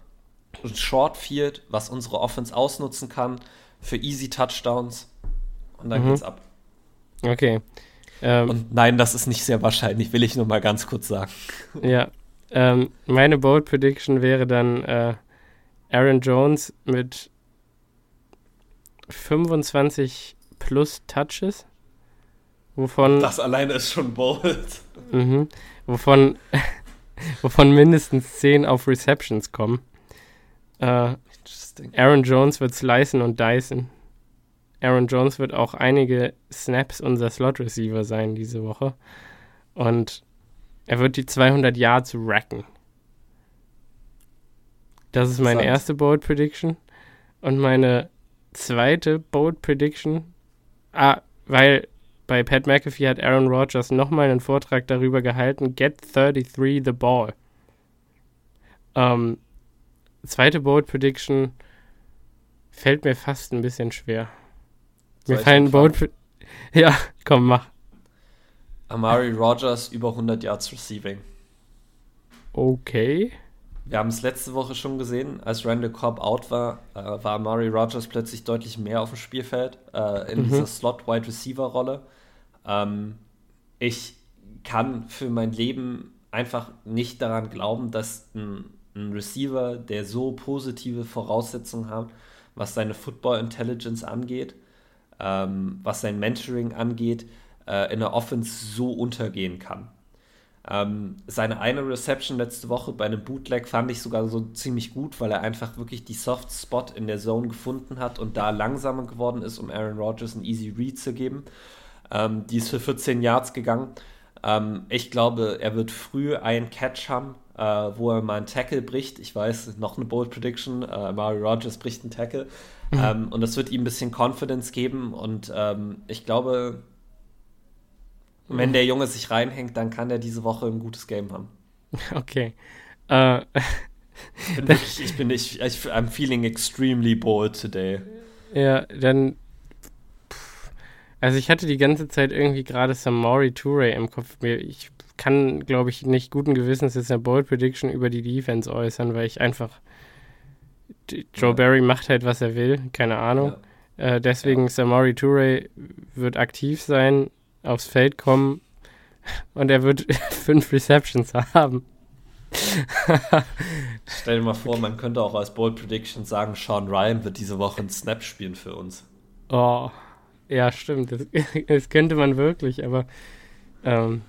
ein Short Field, was unsere Offense ausnutzen kann für easy Touchdowns. Und dann mhm. geht's ab. Okay. Ähm, und nein, das ist nicht sehr wahrscheinlich, will ich nur mal ganz kurz sagen. Ja. Ähm, meine Bold Prediction wäre dann äh, Aaron Jones mit 25 plus Touches. Wovon. Das alleine ist schon bold. Mhm, wovon, wovon mindestens 10 auf Receptions kommen. Äh, Aaron Jones wird slicen und dicen. Aaron Jones wird auch einige Snaps unser Slot-Receiver sein diese Woche. Und er wird die 200 Yards racken. Das ist meine erste Bold Prediction. Und meine zweite Bold Prediction, ah, weil bei Pat McAfee hat Aaron Rodgers nochmal einen Vortrag darüber gehalten, Get 33 the ball. Ähm, zweite Bold Prediction fällt mir fast ein bisschen schwer. Soll mir fallen Bold Ja, komm, mach. Amari Rogers über 100 Yards Receiving. Okay. Wir haben es letzte Woche schon gesehen, als Randall Cobb out war, äh, war Amari Rogers plötzlich deutlich mehr auf dem Spielfeld äh, in mhm. dieser Slot-Wide Receiver-Rolle. Ähm, ich kann für mein Leben einfach nicht daran glauben, dass ein ein Receiver, der so positive Voraussetzungen hat, was seine Football Intelligence angeht, ähm, was sein Mentoring angeht, äh, in der Offense so untergehen kann. Ähm, seine eine Reception letzte Woche bei einem Bootleg fand ich sogar so ziemlich gut, weil er einfach wirklich die Soft Spot in der Zone gefunden hat und da langsamer geworden ist, um Aaron Rodgers einen Easy Read zu geben. Ähm, die ist für 14 Yards gegangen. Ähm, ich glaube, er wird früh einen Catch haben, äh, wo er mal einen Tackle bricht. Ich weiß, noch eine Bold Prediction. Äh, Mario Rogers bricht einen Tackle. Mhm. Ähm, und das wird ihm ein bisschen Confidence geben. Und ähm, ich glaube, wenn mhm. der Junge sich reinhängt, dann kann er diese Woche ein gutes Game haben. Okay. Uh, ich bin wirklich, ich bin, ich, ich, I'm feeling extremely bold today. Ja, dann also ich hatte die ganze Zeit irgendwie gerade Samori Toure im Kopf. Ich kann, glaube ich, nicht guten Gewissens jetzt eine Bold Prediction über die Defense äußern, weil ich einfach Joe ja. Barry macht halt, was er will, keine Ahnung. Ja. Äh, deswegen ja. Samori Toure wird aktiv sein, aufs Feld kommen und er wird fünf Receptions haben. Stell dir mal vor, man könnte auch als Bold Prediction sagen, Sean Ryan wird diese Woche einen Snap spielen für uns. Oh, ja, stimmt. Das, das könnte man wirklich, aber ähm,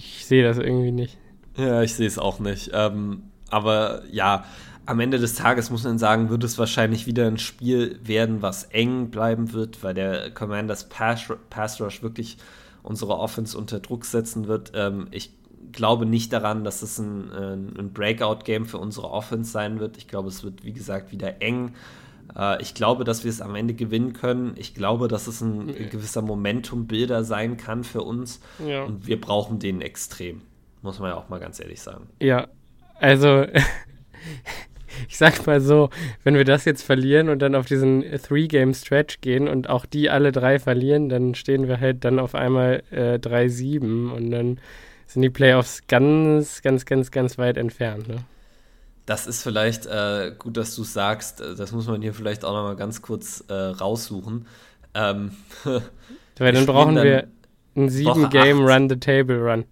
ich sehe das irgendwie nicht. Ja, ich sehe es auch nicht. Ähm, aber ja, am Ende des Tages muss man sagen, wird es wahrscheinlich wieder ein Spiel werden, was eng bleiben wird, weil der Commanders Pass, Rush wirklich unsere Offense unter Druck setzen wird. Ähm, ich glaube nicht daran, dass es ein, ein Breakout-Game für unsere Offense sein wird. Ich glaube, es wird, wie gesagt, wieder eng. Äh, ich glaube, dass wir es am Ende gewinnen können. Ich glaube, dass es ein gewisser Momentum-Bilder sein kann für uns. Ja. Und wir brauchen den extrem. Muss man ja auch mal ganz ehrlich sagen. Ja, also ich sag mal so, wenn wir das jetzt verlieren und dann auf diesen Three-Game-Stretch gehen und auch die alle drei verlieren, dann stehen wir halt dann auf einmal äh, 3-7 und dann sind die Playoffs ganz, ganz, ganz, ganz weit entfernt. Ne? Das ist vielleicht äh, gut, dass du sagst. Äh, das muss man hier vielleicht auch noch mal ganz kurz äh, raussuchen. Ähm, Weil dann brauchen dann wir einen 7-Game-Run-the-Table-Run.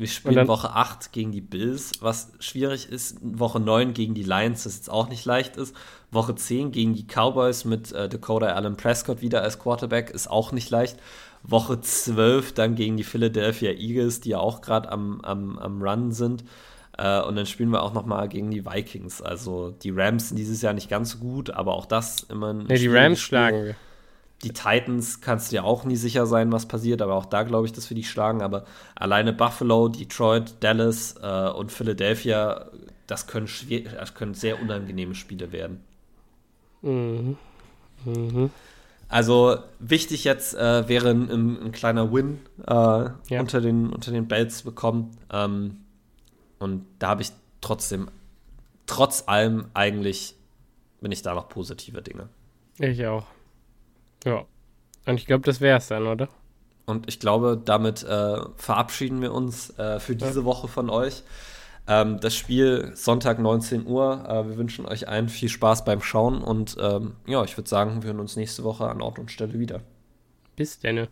Wir spielen Woche 8 gegen die Bills, was schwierig ist. Woche 9 gegen die Lions, das jetzt auch nicht leicht ist. Woche 10 gegen die Cowboys mit äh, Dakota Allen Prescott wieder als Quarterback ist auch nicht leicht. Woche 12 dann gegen die Philadelphia Eagles, die ja auch gerade am, am, am Run sind. Äh, und dann spielen wir auch noch mal gegen die Vikings. Also die Rams sind dieses Jahr nicht ganz so gut, aber auch das immer ein Nee, die Rams Spiel. schlagen wir die Titans kannst du ja auch nie sicher sein, was passiert, aber auch da glaube ich, dass wir die schlagen. Aber alleine Buffalo, Detroit, Dallas äh, und Philadelphia, das können, schwer, das können sehr unangenehme Spiele werden. Mhm. Mhm. Also wichtig jetzt äh, wäre ein, ein, kleiner Win äh, ja. unter, den, unter den Bells bekommen. Ähm, und da habe ich trotzdem, trotz allem eigentlich, bin ich da noch positive Dinge. Ich auch. Ja. Und ich glaube, das wäre es dann, oder? Und ich glaube, damit äh, verabschieden wir uns äh, für diese ja. Woche von euch. Ähm, das Spiel Sonntag 19 Uhr. Äh, wir wünschen euch allen viel Spaß beim Schauen und ähm, ja, ich würde sagen, wir hören uns nächste Woche an Ort und Stelle wieder. Bis denne.